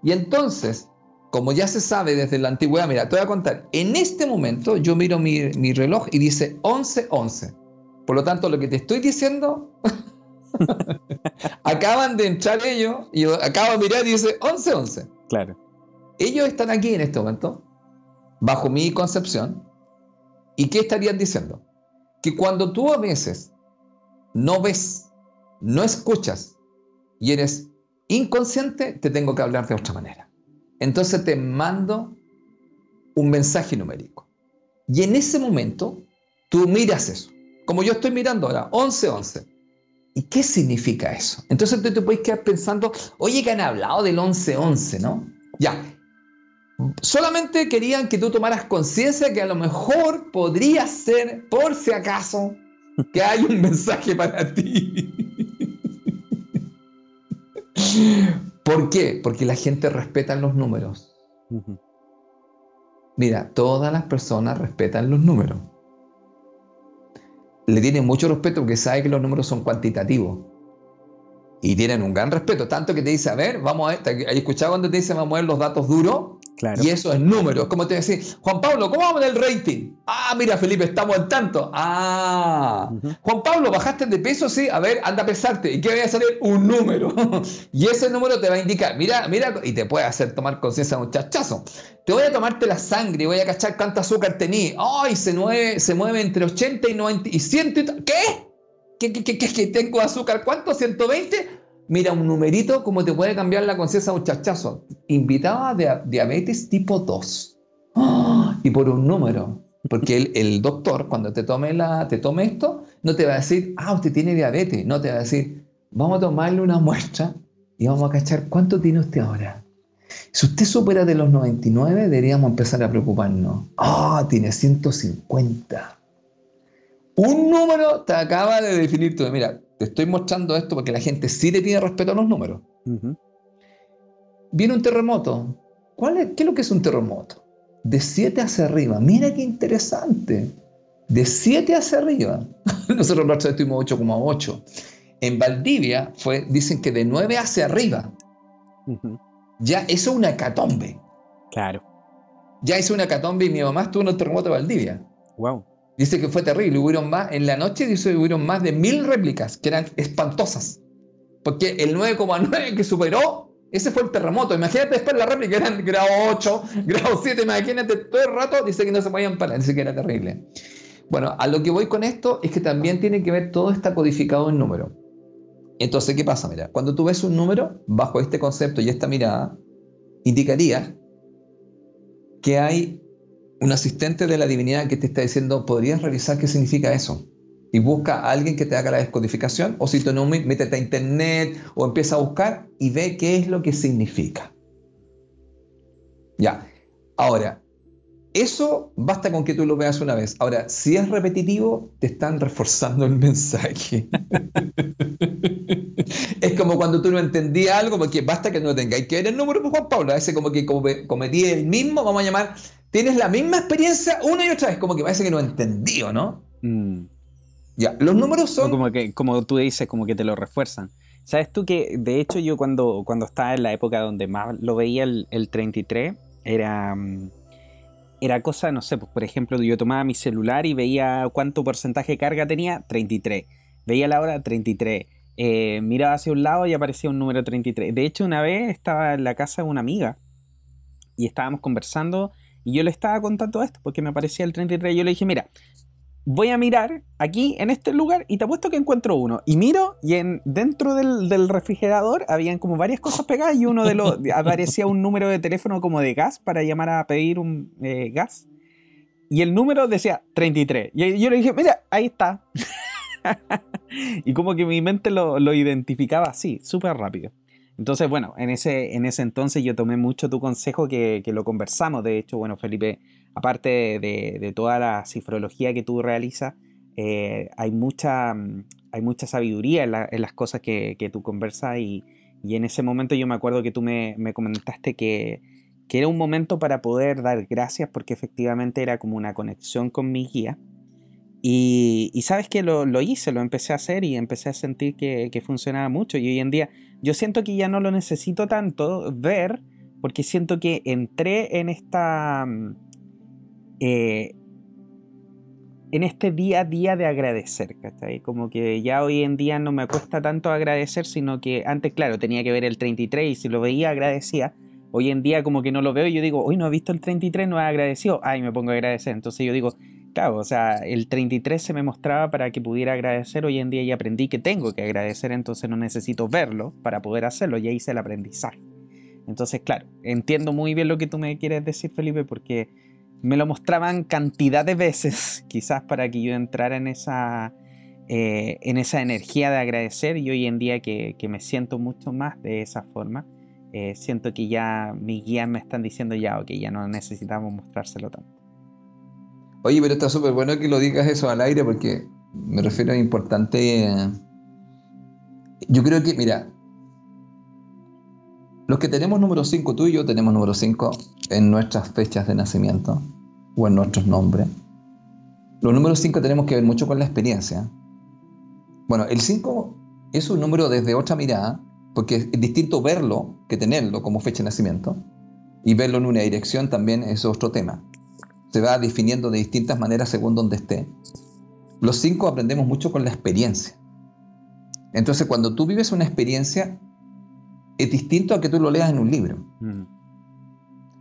Y entonces, como ya se sabe desde la antigüedad, mira, te voy a contar, en este momento yo miro mi, mi reloj y dice 11:11. Por lo tanto, lo que te estoy diciendo Acaban de entrar ellos y acabo de mirar y dice 11-11. Claro. Ellos están aquí en este momento, bajo mi concepción. ¿Y qué estarían diciendo? Que cuando tú a veces no ves, no escuchas y eres inconsciente, te tengo que hablar de otra manera. Entonces te mando un mensaje numérico. Y en ese momento, tú miras eso. Como yo estoy mirando ahora, 11-11. ¿Y qué significa eso? Entonces tú te puedes quedar pensando, oye, que han hablado del 11-11, ¿no? Ya. Solamente querían que tú tomaras conciencia que a lo mejor podría ser, por si acaso, que hay un mensaje para ti. ¿Por qué? Porque la gente respeta los números. Mira, todas las personas respetan los números le tienen mucho respeto porque sabe que los números son cuantitativos. Y tienen un gran respeto, tanto que te dice, a ver, vamos a... ¿Hay escuchado cuando te dice, vamos a ver los datos duros? Y eso es números. Como te decía, Juan Pablo, ¿cómo vamos en el rating? Ah, mira, Felipe, estamos en tanto. Ah, Juan Pablo, ¿bajaste de peso? Sí, a ver, anda a pesarte. ¿Y qué voy a salir? Un número. y ese número te va a indicar, mira, mira, y te puede hacer tomar conciencia de un chachazo. Te voy a tomarte la sangre y voy a cachar cuánto azúcar tenía. Ay, se mueve, se mueve entre 80 y 90 y 100 y ¿Qué? ¿Qué, qué, qué, qué, tengo azúcar? ¿Cuánto? ¿120? Mira, un numerito como te puede cambiar la conciencia muchachazo. Invitaba a diabetes tipo 2. Y por un número. Porque el, doctor, cuando te tome, la, te tome esto, no te va a decir, ah, usted tiene diabetes. No te va a decir, vamos a tomarle una muestra y vamos a cachar cuánto tiene usted ahora. Si usted supera de los 99, deberíamos empezar a preocuparnos. Ah, tiene 150. Un número te acaba de definir tú. Mira, te estoy mostrando esto porque la gente sí le tiene respeto a los números. Viene un terremoto. ¿Cuál es, ¿Qué es lo que es un terremoto? De 7 hacia arriba. Mira qué interesante. De 7 hacia arriba. Nosotros nosotros estuvimos 8,8. En Valdivia fue, dicen que de 9 hacia arriba. Ya eso es una hecatombe. Claro. Ya hizo una hecatombe y mi mamá estuvo en el terremoto de Valdivia. Wow. Dice que fue terrible. Hubieron más, en la noche dice hubieron más de mil réplicas que eran espantosas. Porque el 9,9 que superó, ese fue el terremoto. Imagínate después la réplica, eran grado 8, grado 7, imagínate todo el rato, dice que no se podían parar, dice que era terrible. Bueno, a lo que voy con esto es que también tiene que ver, todo está codificado en número. Entonces, ¿qué pasa? Mira, cuando tú ves un número, bajo este concepto y esta mirada, indicaría que hay un asistente de la divinidad que te está diciendo, ¿podrías revisar qué significa eso? Y busca a alguien que te haga la descodificación, o si tú no, métete a internet o empieza a buscar y ve qué es lo que significa. Ya, ahora, eso basta con que tú lo veas una vez. Ahora, si es repetitivo, te están reforzando el mensaje. es como cuando tú no entendías algo, porque basta que no tengáis que ver el número de Juan Pablo. A veces como que cometí el mismo, vamos a llamar tienes la misma experiencia una y otra vez, como que parece que no entendí, ¿no? Mm. Ya, los números son... como, que, como tú dices, como que te lo refuerzan. ¿Sabes tú que, de hecho, yo cuando, cuando estaba en la época donde más lo veía el, 33, era, mm, era cosa, no sé, pues, por ejemplo, yo tomaba mi celular y veía cuánto porcentaje de carga tenía, 33. Veía la hora, 33. Eh, miraba hacia un lado y aparecía un número 33. De hecho, una vez estaba en la casa de una amiga y estábamos conversando y yo le estaba contando esto porque me aparecía el 33. Y yo le dije, mira, voy a mirar aquí en este lugar y te apuesto que encuentro uno. Y miro y en, dentro del, refrigerador habían como varias cosas pegadas y uno de los aparecía un número de teléfono como de gas para llamar a pedir un eh, gas. Y el número decía 33. Y yo le dije, mira, ahí está. y como que mi mente lo, identificaba así, súper rápido. Entonces, bueno, en ese, en ese entonces yo tomé mucho tu consejo que, que lo conversamos. De hecho, bueno, Felipe aparte de, toda la cifrología que tú realizas, eh, hay, mucha, mm, hay mucha sabiduría en, las cosas que, tú conversas y, en ese momento yo me acuerdo que tú me, comentaste que, era un momento para poder dar gracias porque efectivamente era como una conexión con mi guía. Y, sabes que lo, hice, lo empecé a hacer y empecé a sentir que, que funcionaba mucho. Y hoy en día yo siento que ya no lo necesito tanto ver porque siento que entré en esta mm, eh, en este día a día de agradecer, ¿cachai? Como que ya hoy en día no me cuesta tanto agradecer, sino que antes, claro, tenía que ver el 33 y si lo veía agradecía. Hoy en día como que no lo veo y yo digo, hoy no he visto el 33, no he agradecido, ay, me pongo a agradecer. Entonces yo digo, claro, o sea, el 33 se me mostraba para que pudiera agradecer, hoy en día ya aprendí que tengo que agradecer, entonces no necesito verlo para poder hacerlo, ya hice el aprendizaje. Entonces, claro, entiendo muy bien lo que tú me quieres decir, Felipe, porque me lo mostraban cantidad de veces, quizás para que yo entrara en esa, eh, en esa energía de agradecer y hoy en día que, me siento mucho más de esa forma, eh, siento que ya mis guías me están diciendo ya, ok, ya no necesitamos mostrárselo tanto. Oye, pero está súper bueno que lo digas eso al aire porque me refiero a importante... yo creo que, mira, los que tenemos número 5, tú y yo tenemos número 5 en nuestras fechas de nacimiento o en nuestros nombres. Los números 5 tenemos que ver mucho con la experiencia. Bueno, el 5 es un número desde otra mirada, porque es distinto verlo que tenerlo como fecha de nacimiento. Y verlo en una dirección también es otro tema. Se va definiendo de distintas maneras según donde esté. Los 5 aprendemos mucho con la experiencia. Entonces, cuando tú vives una experiencia, es distinto a que tú lo leas en un libro. Mm.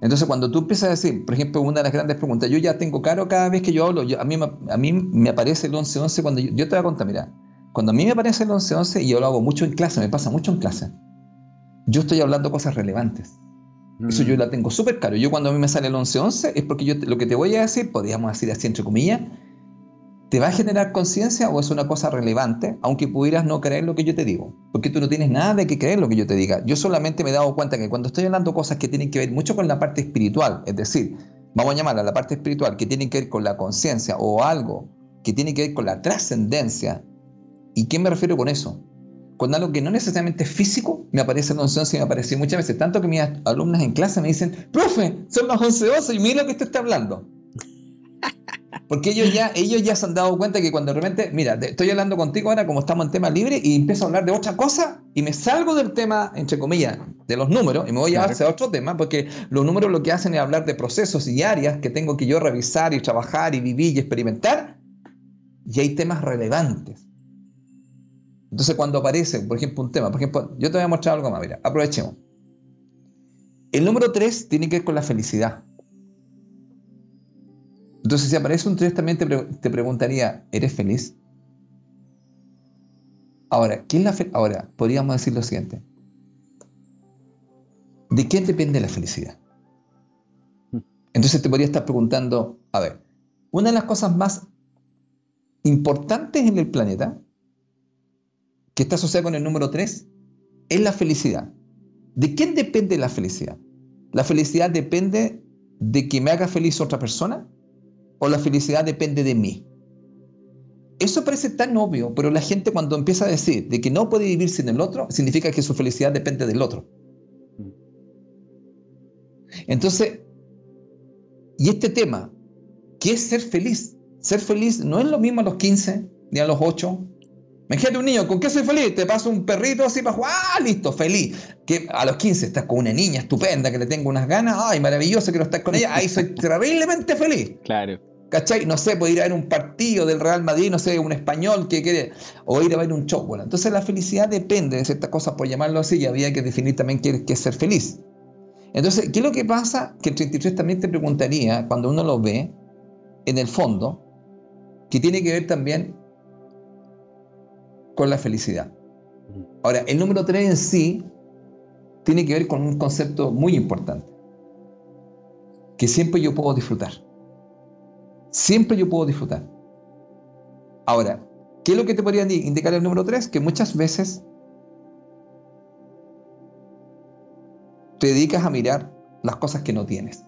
Entonces, cuando tú empiezas a decir, por ejemplo, una de las grandes preguntas, yo ya tengo claro cada vez que yo hablo, a, mí, a mí me aparece el 11-11 cuando yo, te voy a contar, mira, cuando a mí me aparece el 11-11 y yo lo hago mucho en clase, me pasa mucho en clase, yo estoy hablando cosas relevantes. Eso yo mm. la tengo súper claro. Yo cuando a mí me sale el 11-11 es porque yo lo que te voy a decir, podríamos decir así entre comillas, ¿Te va a generar conciencia o es una cosa relevante, aunque pudieras no creer lo que yo te digo? Porque tú no tienes nada de que creer lo que yo te diga. Yo solamente me he dado cuenta que cuando estoy hablando cosas que tienen que ver mucho con la parte espiritual, es decir, vamos a llamarla la parte espiritual, que tiene que ver con la conciencia o algo que tiene que ver con la trascendencia. ¿Y qué me refiero con eso? Con algo que no necesariamente es físico, me aparece en 11 y me aparece muchas veces. Tanto que mis alumnas en clase me dicen, profe, son las 11 y mira lo que usted está hablando. Porque ellos ya, ellos ya se han dado cuenta que cuando de repente, mira, estoy hablando contigo ahora como estamos en tema libre y empiezo a hablar de otra cosa y me salgo del tema, entre comillas, de los números y me voy a hacer a otro tema porque los números lo que hacen es hablar de procesos y áreas que tengo que yo revisar y trabajar y vivir y experimentar y hay temas relevantes. Entonces cuando aparece, por ejemplo, un tema, por ejemplo, yo te voy a mostrar algo más, mira, aprovechemos. El número 3 tiene que ver con la felicidad. Entonces, si aparece un 3, también te, preguntaría, ¿eres feliz? Ahora, ¿qué es la Ahora, podríamos decir lo siguiente. ¿De quién depende la felicidad? Entonces te podría estar preguntando, a ver, una de las cosas más importantes en el planeta, que está asociada con el número 3, es la felicidad. ¿De quién depende la felicidad? ¿La felicidad depende de que me haga feliz otra persona? o la felicidad depende de mí. Eso parece tan obvio, pero la gente cuando empieza a decir de que no puede vivir sin el otro, significa que su felicidad depende del otro. Entonces, y este tema, ¿qué es ser feliz? Ser feliz no es lo mismo a los 15 ni a los 8. Imagínate un niño, ¿con qué soy feliz? Te paso un perrito así para jugar, ¡ah, listo, feliz! Que a los 15 estás con una niña estupenda que le tengo unas ganas, ¡ay, maravilloso quiero estar con ella! ¡Ay, soy terriblemente feliz! Claro. ¿Cachai? No sé, puede ir a ver un partido del Real Madrid, no sé, un español que quiere, o ir a ver un show. Bueno, entonces la felicidad depende de ciertas cosas, por llamarlo así, y había que definir también qué, es ser feliz. Entonces, ¿qué es lo que pasa? Que el 33 también te preguntaría, cuando uno lo ve, en el fondo, que tiene que ver también con la felicidad. Ahora, el número 3 en sí tiene que ver con un concepto muy importante, que siempre yo puedo disfrutar. Siempre yo puedo disfrutar. Ahora, ¿qué es lo que te podría indicar el número 3? Que muchas veces te dedicas a mirar las cosas que no tienes.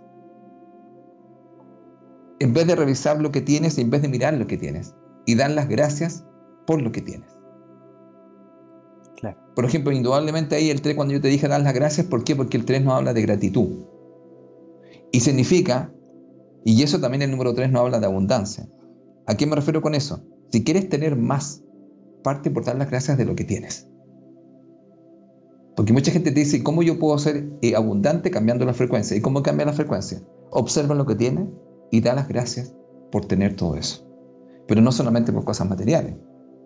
En vez de revisar lo que tienes, en vez de mirar lo que tienes. Y dar las gracias por lo que tienes. Por ejemplo, indudablemente ahí el 3, cuando yo te dije dar las gracias, ¿por qué? Porque el 3 nos habla de gratitud. Y significa, y eso también el número 3 nos habla de abundancia. ¿A qué me refiero con eso? Si quieres tener más, parte por dar las gracias de lo que tienes. Porque mucha gente te dice, ¿cómo yo puedo ser eh, abundante cambiando la frecuencia? ¿Y cómo cambia la frecuencia? Observa lo que tienes y da las gracias por tener todo eso. Pero no solamente por cosas materiales,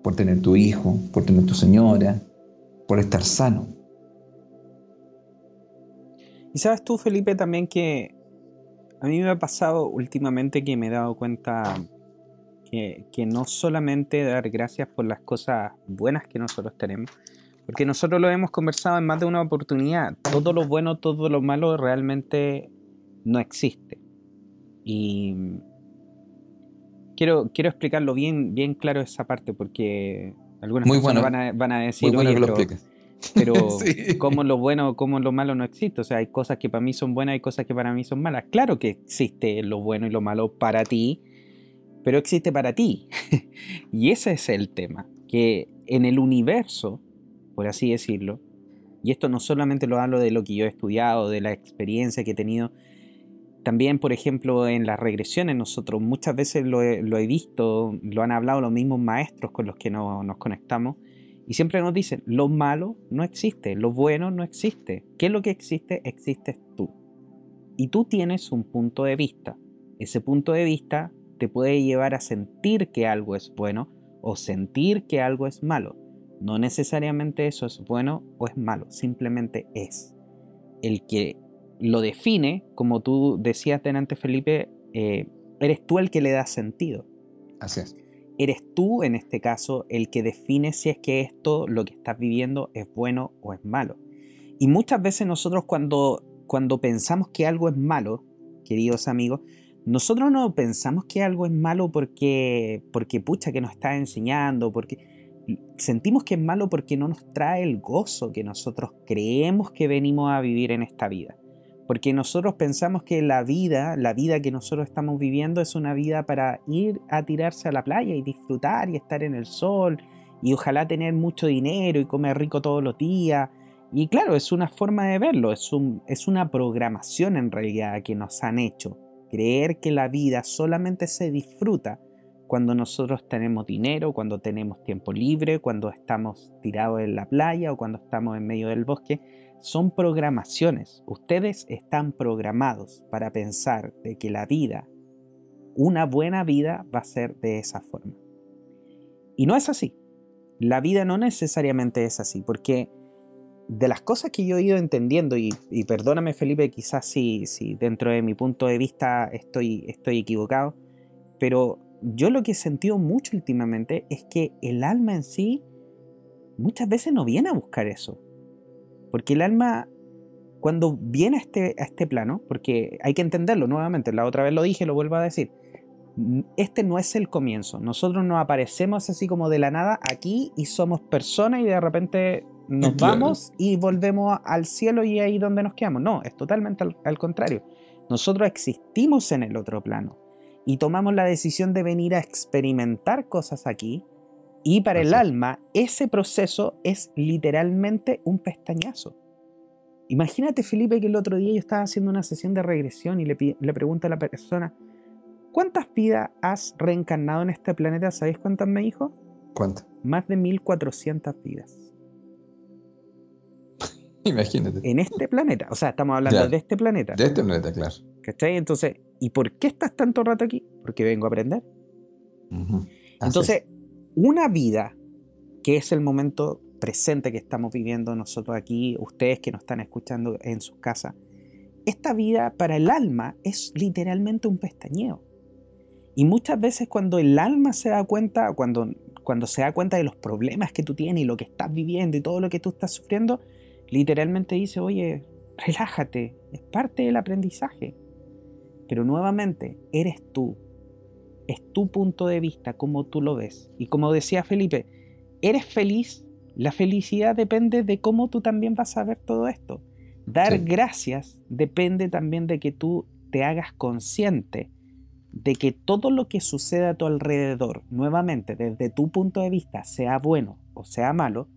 por tener tu hijo, por tener tu señora, por estar sano. Y sabes tú, Felipe, también que a mí me ha pasado últimamente que me he dado cuenta que, que no solamente dar gracias por las cosas buenas que nosotros tenemos, porque nosotros lo hemos conversado en más de una oportunidad. Todo lo bueno, todo lo malo realmente no existe. Y quiero, quiero explicarlo bien, bien claro esa parte, porque algunas personas van, a, van, a, decir, pero, como lo bueno, como lo malo no existe. O sea, hay cosas que para mí son buenas y cosas que para mí son malas. Claro que existe lo bueno y lo malo para ti, pero existe para ti. y ese es el tema, que en el universo por así decirlo. Y esto no solamente lo hablo de lo que yo he estudiado, de la experiencia que he tenido, también, por ejemplo, en las regresiones, nosotros muchas veces lo he, visto, lo han hablado los mismos maestros con los que nos conectamos, y siempre nos dicen, lo malo no existe, lo bueno no existe. ¿Qué es lo que existe? Existes tú. Y tú tienes un punto de vista. Ese punto de vista te puede llevar a sentir que algo es bueno o sentir que algo es malo. No necesariamente eso es bueno o es malo, simplemente es. El que lo define, como tú decías delante Felipe, eh, eres tú el que le da sentido. Así es. Eres tú, en este caso, el que define si es que esto, lo que estás viviendo, es bueno o es malo. Y muchas veces nosotros cuando, cuando pensamos que algo es malo, queridos amigos, nosotros no pensamos que algo es malo porque, porque pucha, que nos está enseñando, porque sentimos que es malo porque no nos trae el gozo que nosotros creemos que venimos a vivir en esta vida. Porque nosotros pensamos que la vida, la vida que nosotros estamos viviendo es una vida para ir a tirarse a la playa y disfrutar y estar en el sol y ojalá tener mucho dinero y comer rico todos los días. Y claro, es una forma de verlo, es, un, es una programación en realidad que nos han hecho. Creer que la vida solamente se disfruta cuando nosotros tenemos dinero, cuando tenemos tiempo libre, cuando estamos tirados en la playa o cuando estamos en medio del bosque, son programaciones. Ustedes están programados para pensar de que la vida, una buena vida, va a ser de esa forma. Y no es así. La vida no necesariamente es así, porque de las cosas que yo he ido entendiendo, y, perdóname Felipe, quizás si, si dentro de mi punto de vista estoy, estoy equivocado, pero yo lo que he sentido mucho últimamente es que el alma en sí muchas veces no viene a buscar eso. Porque el alma, cuando viene a este, a este plano, porque hay que entenderlo nuevamente, la otra vez lo dije, lo vuelvo a decir, este no es el comienzo. Nosotros no aparecemos así como de la nada aquí y somos personas y de repente nos vamos y volvemos al cielo y ahí donde nos quedamos. No, es totalmente al contrario. Nosotros existimos en el otro plano y tomamos la decisión de venir a experimentar cosas aquí. Y para el alma, ese proceso es literalmente un pestañazo. Imagínate, Felipe, que el otro día yo estaba haciendo una sesión de regresión y le, le pregunto a la persona, ¿cuántas vidas has reencarnado en este planeta? ¿Sabéis cuántas me dijo? ¿Cuántas? Más de 1400 vidas. Imagínate. En este planeta. O sea, estamos hablando de este planeta. De este planeta, claro. ¿Cachai? Entonces, ¿y por qué estás tanto rato aquí? Porque vengo a aprender. Entonces, una vida que es el momento presente que estamos viviendo nosotros aquí, ustedes que nos están escuchando en sus casas, esta vida para el alma es literalmente un pestañeo. Y muchas veces cuando el alma se da cuenta, cuando, cuando se da cuenta de los problemas que tú tienes y lo que estás viviendo y todo lo que tú estás sufriendo, literalmente dice, oye, relájate, es parte del aprendizaje. Pero nuevamente, eres tú, es tu punto de vista, como tú lo ves. Y como decía Felipe, ¿eres feliz? La felicidad depende de cómo tú también vas a ver todo esto. Dar gracias depende también de que tú te hagas consciente de que todo lo que sucede a tu alrededor, nuevamente desde tu punto de vista, sea bueno o sea malo,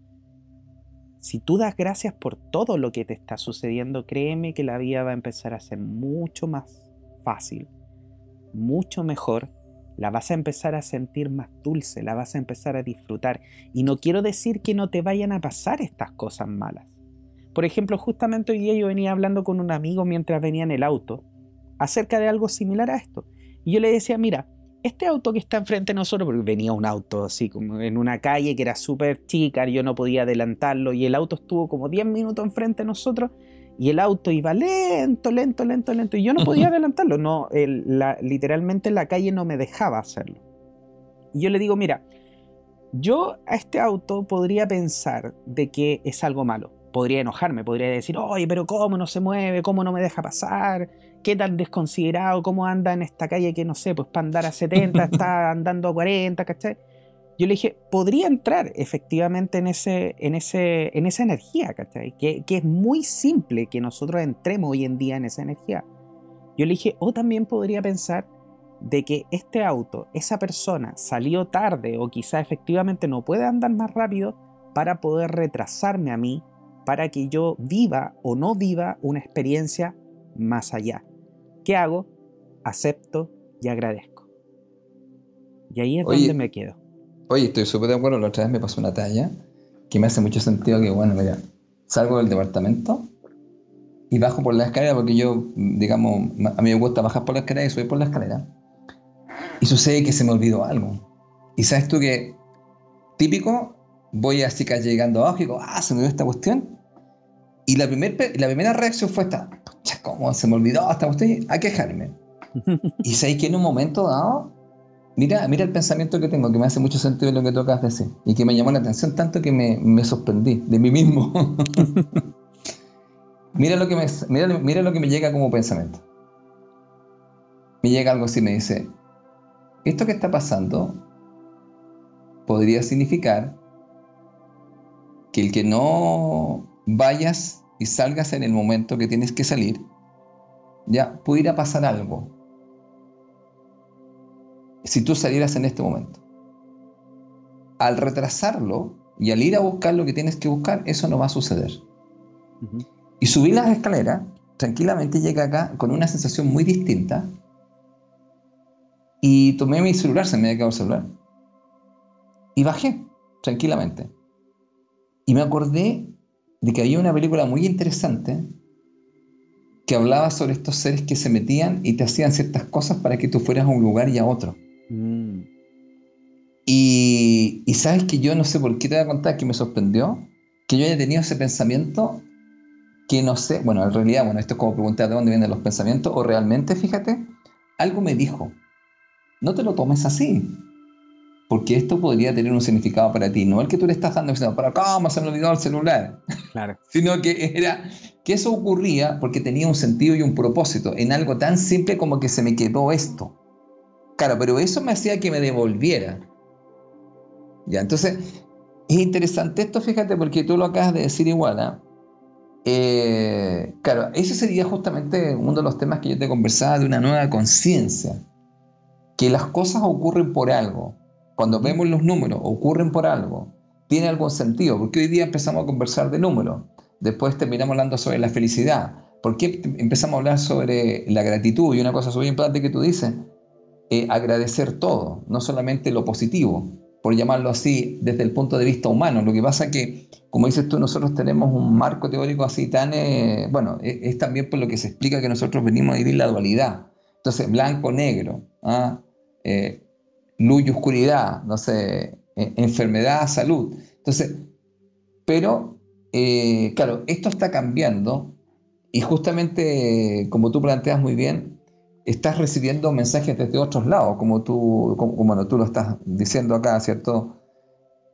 si tú das gracias por todo lo que te está sucediendo, créeme que la vida va a empezar a ser mucho más fácil, mucho mejor, la vas a empezar a sentir más dulce, la vas a empezar a disfrutar. Y no quiero decir que no te vayan a pasar estas cosas malas. Por ejemplo, justamente hoy día yo venía hablando con un amigo mientras venía en el auto acerca de algo similar a esto. Y yo le decía, mira, este auto que está enfrente de nosotros, porque venía un auto así como en una calle que era súper chica, yo no podía adelantarlo y el auto estuvo como 10 minutos enfrente de nosotros y el auto iba lento, lento, lento, lento y yo no podía adelantarlo, no, literalmente la calle no me dejaba hacerlo. Y yo le digo, mira, yo a este auto podría pensar de que es algo malo, podría enojarme, podría decir, oye, pero ¿cómo no se mueve? ¿Cómo no me deja pasar? qué tan desconsiderado, cómo anda en esta calle que no sé, pues para andar a 70 está andando a 40, ¿cachai? Yo le dije, podría entrar efectivamente en, ese, en, ese, en esa energía, ¿cachai? Que, que es muy simple que nosotros entremos hoy en día en esa energía. Yo le dije, o también podría pensar de que este auto, esa persona salió tarde o quizá efectivamente no puede andar más rápido para poder retrasarme a mí, para que yo viva o no viva una experiencia más allá. ¿Qué hago? Acepto y agradezco. Y ahí es donde me quedo. Oye, estoy súper de acuerdo. La otra vez me pasó una talla que me hace mucho sentido que, bueno, mira, salgo del departamento y bajo por la escalera porque yo, digamos, a mí me gusta bajar por la escalera y subir por la escalera. Y sucede que se me olvidó algo. Y sabes tú que, típico, voy así que llegando abajo y digo, ah, se me olvidó esta cuestión. Y la, primer, la primera reacción fue esta, ¿cómo se me olvidó esta cuestión? A quejarme. y sabéis que en un momento dado, mira, mira el pensamiento que tengo, que me hace mucho sentido lo que tú acabas de decir, y que me llamó la atención tanto que me, me sorprendí de mí mismo. mira, lo que me, mira, mira lo que me llega como pensamiento. Me llega algo así, me dice, esto que está pasando podría significar que el que no vayas y salgas en el momento que tienes que salir, ya pudiera pasar algo. Si tú salieras en este momento. Al retrasarlo y al ir a buscar lo que tienes que buscar, eso no va a suceder. Y subir las escaleras, tranquilamente llega acá con una sensación muy distinta. Y tomé mi celular, se me había quedado el celular. Y bajé, tranquilamente. Y me acordé de que había una película muy interesante que hablaba sobre estos seres que se metían y te hacían ciertas cosas para que tú fueras a un lugar y a otro. Mm. Y, sabes que yo no sé por qué te voy a contar que me sorprendió que yo haya tenido ese pensamiento que no sé, bueno, en realidad, bueno, esto es como preguntar de dónde vienen los pensamientos, o realmente, fíjate, algo me dijo, no te lo tomes así, porque esto podría tener un significado para ti, no el que tú le estás dando, sino para cómo se me olvidó el celular, claro. sino que era que eso ocurría porque tenía un sentido y un propósito en algo tan simple como que se me quedó esto. Claro, pero eso me hacía que me devolviera. Ya, entonces, es interesante esto, fíjate, porque tú lo acabas de decir igual, ¿ah? eh, claro, ese sería justamente uno de los temas que yo te conversaba de una nueva conciencia, que las cosas ocurren por algo, cuando vemos los números, ocurren por algo, tiene algún sentido, porque hoy día empezamos a conversar de números, después terminamos hablando sobre la felicidad, ¿por qué empezamos a hablar sobre la gratitud? Y una cosa súper importante que tú dices, eh, agradecer todo, no solamente lo positivo, por llamarlo así, desde el punto de vista humano. Lo que pasa que, como dices tú, nosotros tenemos un marco teórico así tan, eh, bueno, es, es, también por lo que se explica que nosotros venimos a vivir la dualidad. Entonces, blanco-negro, ¿ah? eh, luz y oscuridad, no sé, e, enfermedad, salud. Entonces, pero, claro, esto está cambiando y justamente, como tú planteas muy bien, estás recibiendo mensajes desde otros lados, como tú, como, tú lo estás diciendo acá, ¿cierto?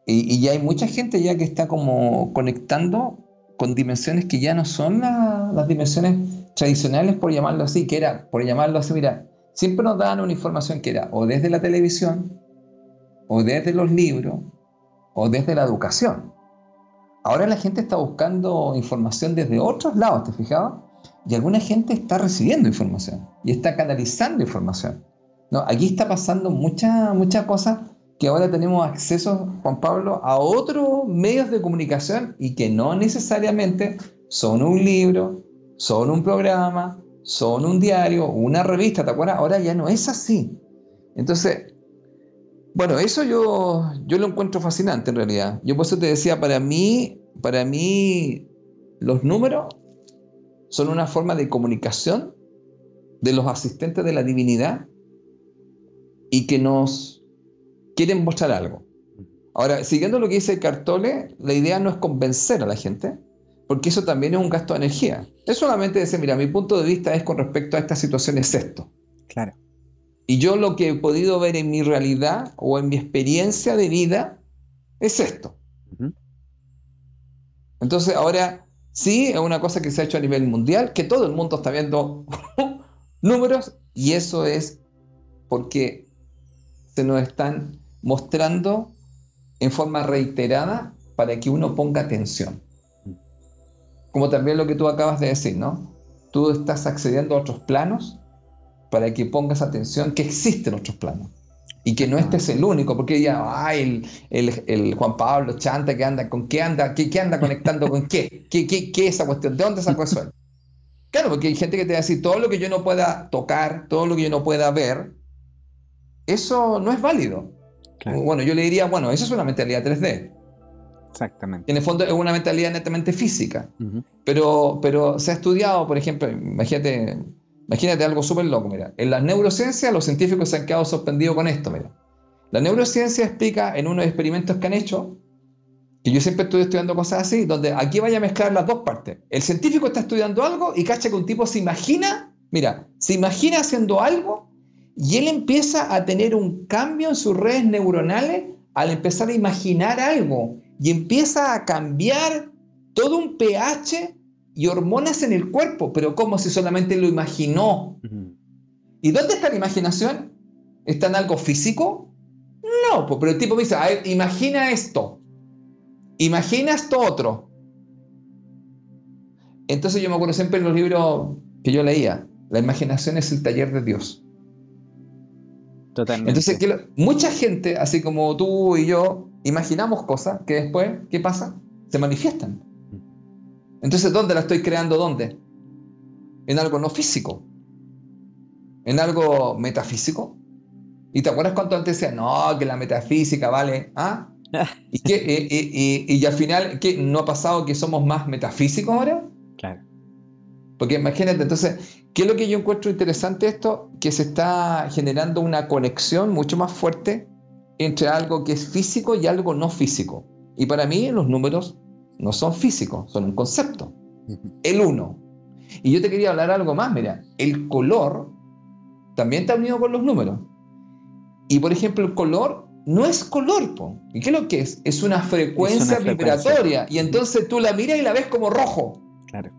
Y, ya hay mucha gente ya que está como conectando con dimensiones que ya no son las dimensiones tradicionales, por llamarlo así, que era, por llamarlo así, mira, siempre nos daban una información que era o desde la televisión, o desde los libros, o desde la educación. Ahora la gente está buscando información desde otros lados, ¿te fijabas? Y alguna gente está recibiendo información y está canalizando información. ¿no? Aquí está pasando muchas muchas cosas que ahora tenemos acceso, Juan Pablo, a otros medios de comunicación y que no necesariamente son un libro, son un programa, son un diario, una revista, ¿te acuerdas? Ahora ya no es así. Entonces, bueno, eso yo, yo lo encuentro fascinante en realidad. Yo por eso te decía, para mí, para mí, los números son una forma de comunicación de los asistentes de la divinidad y que nos quieren mostrar algo. Ahora, siguiendo lo que dice Cartole, la idea no es convencer a la gente, porque eso también es un gasto de energía. Es solamente decir, mira, mi punto de vista es con respecto a esta situación es esto. Claro. Y yo lo que he podido ver en mi realidad o en mi experiencia de vida es esto. Entonces, ahora, Sí, es una cosa que se ha hecho a nivel mundial, que todo el mundo está viendo números y eso es porque se nos están mostrando en forma reiterada para que uno ponga atención. Como también lo que tú acabas de decir, ¿no? Tú estás accediendo a otros planos para que pongas atención que existen otros planos y que no este es el único, porque ya, ay, el, Juan Pablo Chanta que anda, ¿con qué anda? ¿Qué, anda conectando con qué? ¿Qué, qué? qué es esa cuestión? ¿De dónde sacó eso? Claro, porque hay gente que te va a decir, todo lo que yo no pueda tocar, todo lo que yo no pueda ver, eso no es válido. Bueno, yo le diría, bueno, eso es una mentalidad 3D. Exactamente. En el fondo es una mentalidad netamente física. pero, pero se ha estudiado, por ejemplo, imagínate, Imagínate algo súper loco, mira. En las neurociencias los científicos se han quedado sorprendidos con esto, mira. La neurociencia explica en unos experimentos que han hecho, que yo siempre estoy estudiando cosas así, donde aquí vaya a mezclar las dos partes. El científico está estudiando algo y cacha que un tipo se imagina, mira, se imagina haciendo algo y él empieza a tener un cambio en sus redes neuronales al empezar a imaginar algo y empieza a cambiar todo un pH y hormonas en el cuerpo, pero como si solamente lo imaginó. ¿Y dónde está la imaginación? ¿Está en algo físico? No, pero el tipo me dice, imagina esto, imagina esto otro. Entonces yo me acuerdo siempre en los libros que yo leía, la imaginación es el taller de Dios. Totalmente. Entonces, mucha gente, así como tú y yo, imaginamos cosas que después, ¿qué pasa? Se manifiestan. Entonces, ¿dónde la estoy creando? ¿Dónde? En algo no físico. En algo metafísico. ¿Y te acuerdas cuánto antes decía, no, que la metafísica vale? ¿Ah? ¿Y, qué, y, al final, ¿qué, ¿no ha pasado que somos más metafísicos ahora? Claro. Porque imagínate, entonces, ¿qué es lo que yo encuentro interesante esto? Que se está generando una conexión mucho más fuerte entre algo que es físico y algo no físico. Y para mí los números no son físicos, son un concepto. El uno. Y yo te quería hablar algo más, mira, el color también está unido con los números. Y por ejemplo, el color no es color, ¿y qué es lo que es? Es una frecuencia, vibratoria. Y entonces tú la miras y la ves como rojo. Claro.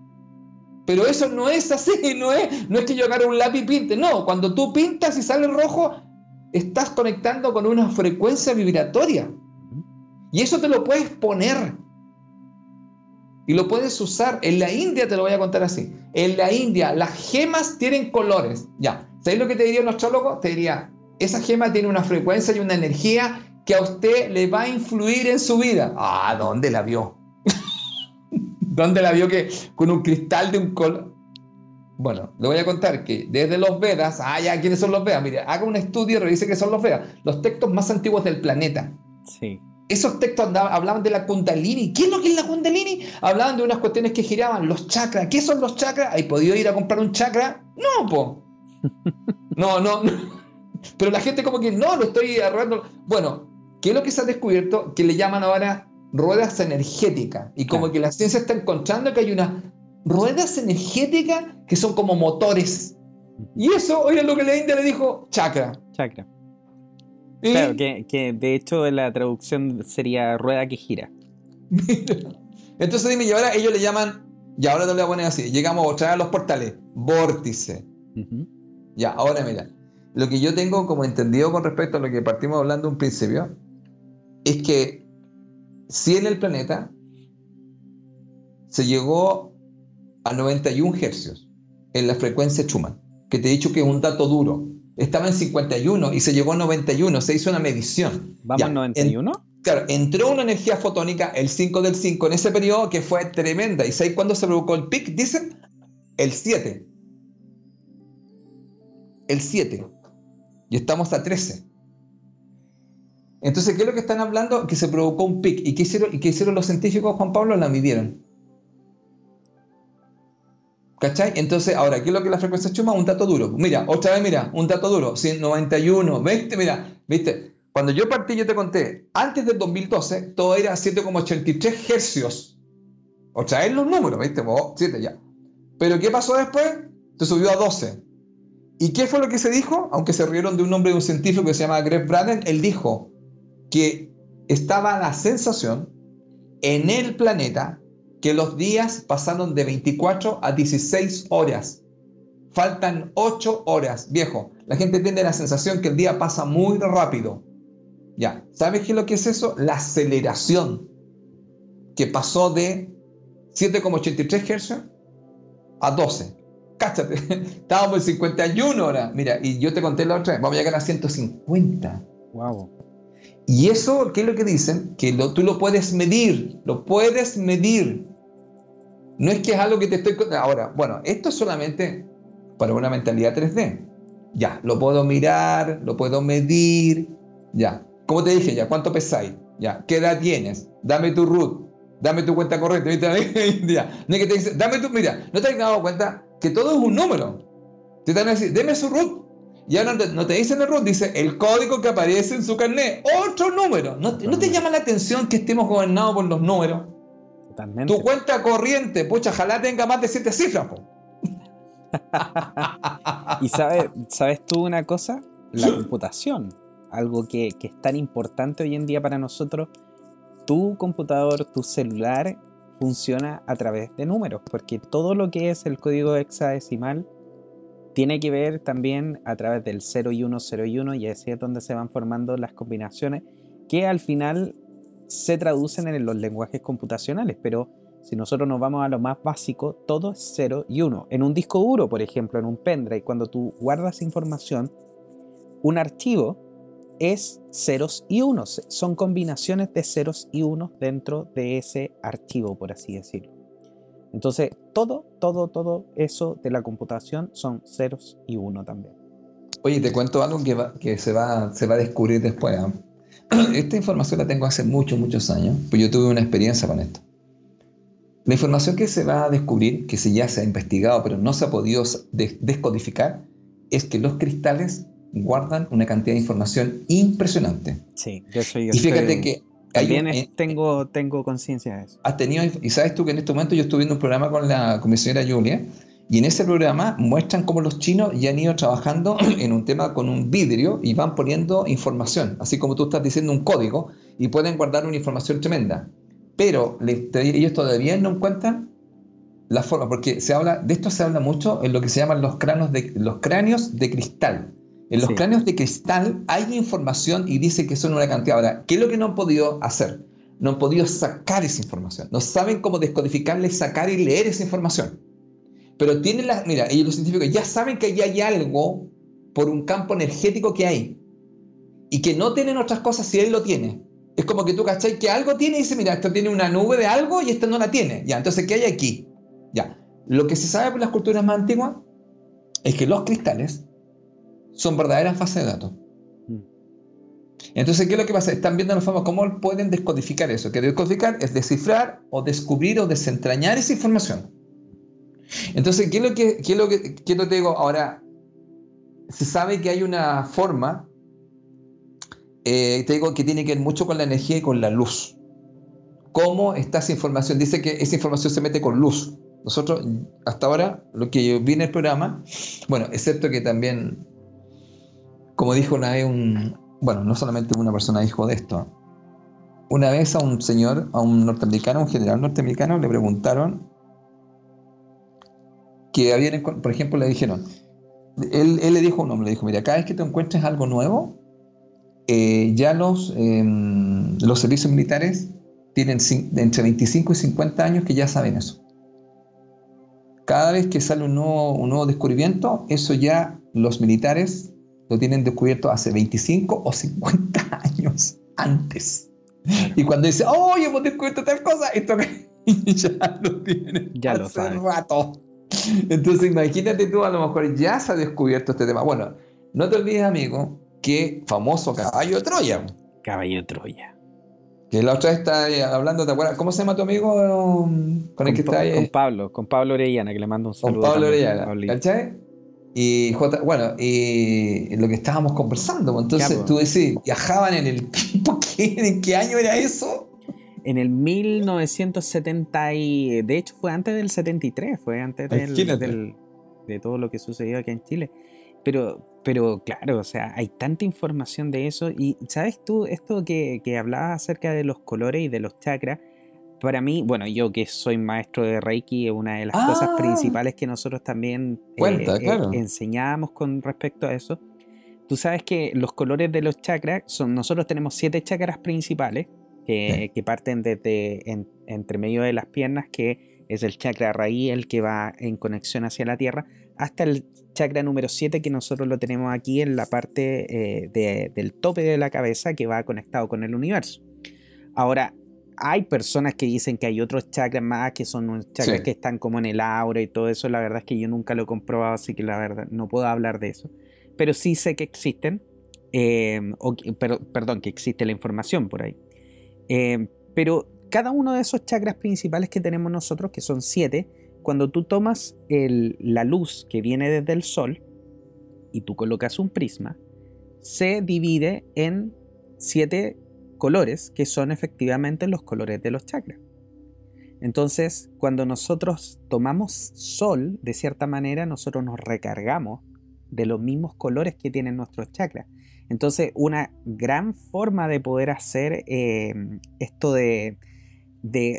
Pero eso no es así, no es, no es que yo agarre un lápiz y pinte, no, cuando tú pintas y sale rojo, estás conectando con una frecuencia vibratoria. Y eso te lo puedes poner. Y lo puedes usar. En la India te lo voy a contar así. En la India las gemas tienen colores. Ya. ¿Sabes lo que te diría un astrólogo? Te diría, esa gema tiene una frecuencia y una energía que a usted le va a influir en su vida. Ah, ¿dónde la vio? ¿Dónde la vio que con un cristal de un color? Bueno, le voy a contar que desde los Vedas, ah, ya, ¿quiénes son los Vedas? Mire, haga un estudio y revise qué son los Vedas. Los textos más antiguos del planeta. Sí esos textos hablaban de la kundalini. ¿Qué es lo que es la kundalini? Hablaban de unas cuestiones que giraban, los chakras. ¿Qué son los chakras? ¿Hay podido ir a comprar un chakra? No, po. No, no, Pero la gente como que no, lo estoy agarrando. Bueno, ¿qué es lo que se ha descubierto? Que le llaman ahora ruedas energéticas. Y como que la ciencia está encontrando que hay unas ruedas energéticas que son como motores. Y eso, oye, lo que la India le dijo, chakra. Chakra. Claro, que, que, de hecho la traducción sería rueda que gira. Entonces dime, y ahora ellos le llaman, y ahora te lo voy a poner así, llegamos otra vez a los portales, vórtice. Ya, ahora mira, lo que yo tengo como entendido con respecto a lo que partimos hablando un principio, es que si en el planeta se llegó a 91 hercios en la frecuencia Schumann, que te he dicho que es un dato duro. Estaba en 51 y se llegó a 91, se hizo una medición. ¿Vamos a 91? claro, entró una energía fotónica el 5 del 5 en ese periodo que fue tremenda. ¿Y sabéis cuándo se provocó el pic? Dicen el 7. El 7. Y estamos a 13. Entonces, ¿qué es lo que están hablando? Que se provocó un pic. ¿Y qué hicieron, y qué hicieron los científicos, Juan Pablo? La midieron. ¿Cachai? Entonces, ahora, ¿qué es lo que es la frecuencia chuma? Un dato duro. Mira, otra vez, mira, un dato duro. 191, 20, mira, ¿viste? Cuando yo partí, yo te conté, antes del 2012, todo era 7,83 hercios. Otra vez los números, ¿viste? 7 ya. Pero ¿qué pasó después? Se subió a 12. ¿Y qué fue lo que se dijo? Aunque se rieron de un nombre de un científico que se llama Greg Braden, él dijo que estaba la sensación en el planeta que los días pasaron de 24 a 16 horas. Faltan 8 horas, viejo. La gente tiene la sensación que el día pasa muy rápido. Ya, ¿sabes qué es lo que es eso? La aceleración que pasó de 7,83 Hz a 12. Cáchate, estábamos en 51 horas. Mira, y yo te conté la otra vez, vamos a llegar a 150. Wow. Y eso, ¿qué es lo que dicen? Que lo, tú lo puedes medir, lo puedes medir. No es que es algo que te estoy... Ahora, bueno, esto es solamente para una mentalidad 3D. Ya, lo puedo mirar, lo puedo medir, ya. Como te dije, ya, ¿cuánto pesáis? Ya, ¿qué edad tienes? Dame tu root, dame tu cuenta corriente. ya. No es que te dice, dame tu... Mira, ¿no te has dado cuenta que todo es un número? Te van a decir, deme su root. Ya no te, no te dicen el root, dice el código que aparece en su carnet. Otro número. ¿No, ¿no te llama la atención que estemos gobernados por los números? Tu cuenta corriente, pucha, ojalá tenga más de siete cifras. y sabes, ¿sabes tú una cosa? La computación, algo que, que, es tan importante hoy en día para nosotros. Tu computador, tu celular funciona a través de números, porque todo lo que es el código hexadecimal tiene que ver también a través del 0 y 1, 0 y 1, y así es donde se van formando las combinaciones, que al final se traducen en los lenguajes computacionales, pero si nosotros nos vamos a lo más básico, todo es 0 y 1. En un disco duro, por ejemplo, en un pendrive, cuando tú guardas información, un archivo es ceros y unos, son combinaciones de ceros y unos dentro de ese archivo, por así decirlo. Entonces, todo, todo, todo eso de la computación son ceros y uno también. Oye, te cuento algo que, que se, va, se va a descubrir después. ¿eh? Esta información la tengo hace muchos, muchos años, pues yo tuve una experiencia con esto. La información que se va a descubrir, que se ya se ha investigado, pero no se ha podido descodificar, es que los cristales guardan una cantidad de información impresionante. Sí, yo soy Y fíjate que también tengo, tengo conciencia de eso. Has tenido, y sabes tú que en este momento yo estuve viendo un programa con la, con mi señora Julia, y en ese programa muestran cómo los chinos ya han ido trabajando en un tema con un vidrio y van poniendo información, así como tú estás diciendo un código, y pueden guardar una información tremenda. Pero ellos todavía no encuentran la forma, porque se habla, de esto se habla mucho en lo que se llaman los cráneos de, los cráneos de cristal. En los cráneos de cristal hay información y dice que son una cantidad. Ahora, ¿qué es lo que no han podido hacer? No han podido sacar esa información. No saben cómo descodificarla y sacar y leer esa información. Pero tienen la, mira, ellos los científicos ya saben que allí hay algo por un campo energético que hay y que no tienen otras cosas si él lo tiene. Es como que tú cachai que algo tiene y dice, mira, esto tiene una nube de algo y esta no la tiene. Ya, entonces, ¿qué hay aquí? Ya. Lo que se sabe por las culturas más antiguas es que los cristales son verdaderas fases de datos. Mm. Entonces, ¿qué es lo que pasa? Están viendo la forma cómo pueden descodificar eso. Que descodificar es descifrar o descubrir o desentrañar esa información. Entonces, ¿qué es lo que, qué es lo que, qué te digo? Ahora, se sabe que hay una forma, eh, te digo, que tiene que ver mucho con la energía y con la luz. ¿Cómo está esa información? Dice que esa información se mete con luz. Nosotros, hasta ahora, lo que vi en el programa, bueno, excepto que también, como dijo una vez un, bueno, no solamente una persona dijo de esto, una vez a un señor, a un norteamericano, un general norteamericano, le preguntaron que habían, por ejemplo, le dijeron, él, le dijo a un hombre, le dijo, mira, cada vez que te encuentres algo nuevo, eh, ya los, em, los servicios militares tienen entre 25 y 50 años que ya saben eso. Cada vez que sale un nuevo, un nuevo descubrimiento, eso ya los militares lo tienen descubierto hace 25 o 50 años antes. Y cuando dice, oh, hemos descubierto tal cosa, esto ya lo tienen ya hace lo rato. Entonces, imagínate tú, a lo mejor ya se ha descubierto este tema. Bueno, no te olvides, amigo, que famoso caballo de Troya. Caballo de Troya. Que la otra vez está hablando, ¿te acuerdas? ¿Cómo se llama tu amigo con el que está ahí? Con Pablo, con Pablo Orellana, que le mando un saludo. Con Pablo Orellana, ¿cachai? Y J, bueno, y lo que estábamos conversando, pues, entonces tú decís, viajaban en el tiempo, ¿en qué año era eso? En el 1970 y de hecho fue antes del 73, fue antes del, de todo lo que sucedió aquí en Chile. Pero, pero claro, o sea, hay tanta información de eso y sabes tú, esto que, que hablabas acerca de los colores y de los chakras, para mí, bueno, yo que soy maestro de Reiki, una de las cosas ah. principales que nosotros también eh, eh, enseñamos con respecto a eso. Tú sabes que los colores de los chakras son, nosotros tenemos siete chakras principales que, parten desde entre medio de las piernas, que es el chakra raíz, el que va en conexión hacia la tierra, hasta el chakra número 7 que nosotros lo tenemos aquí en la parte eh, del tope de la cabeza que va conectado con el universo. Ahora, hay personas que dicen que hay otros chakras más que son chakras que están como en el aura y todo eso. La verdad es que yo nunca lo he comprobado, así que la verdad no puedo hablar de eso. Pero sí sé que existen, eh, pero, perdón, que existe la información por ahí. Eh, pero cada uno de esos chakras principales que tenemos nosotros, que son siete, cuando tú tomas la luz que viene desde el sol y tú colocas un prisma, se divide en siete colores que son efectivamente los colores de los chakras. Entonces, cuando nosotros tomamos sol, de cierta manera, nosotros nos recargamos de los mismos colores que tienen nuestros chakras. Entonces, una gran forma de poder hacer em, esto de,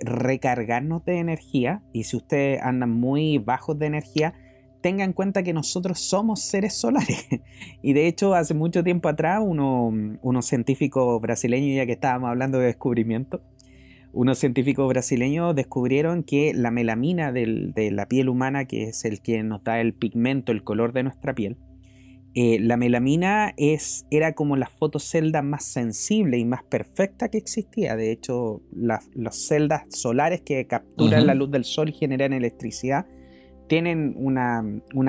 recargarnos de energía, y si ustedes andan muy bajos de energía, tenga en cuenta que nosotros somos seres solares. y de hecho, hace mucho tiempo atrás, unos científicos brasileños, ya que estábamos hablando de descubrimiento, unos científicos brasileños descubrieron que la melamina de la piel humana, que es el que nos da el pigmento, el color de nuestra piel, eh, la melamina es, era como la fotocelda más sensible y más perfecta que existía. De hecho, las celdas solares que capturan la luz del sol y generan electricidad tienen una,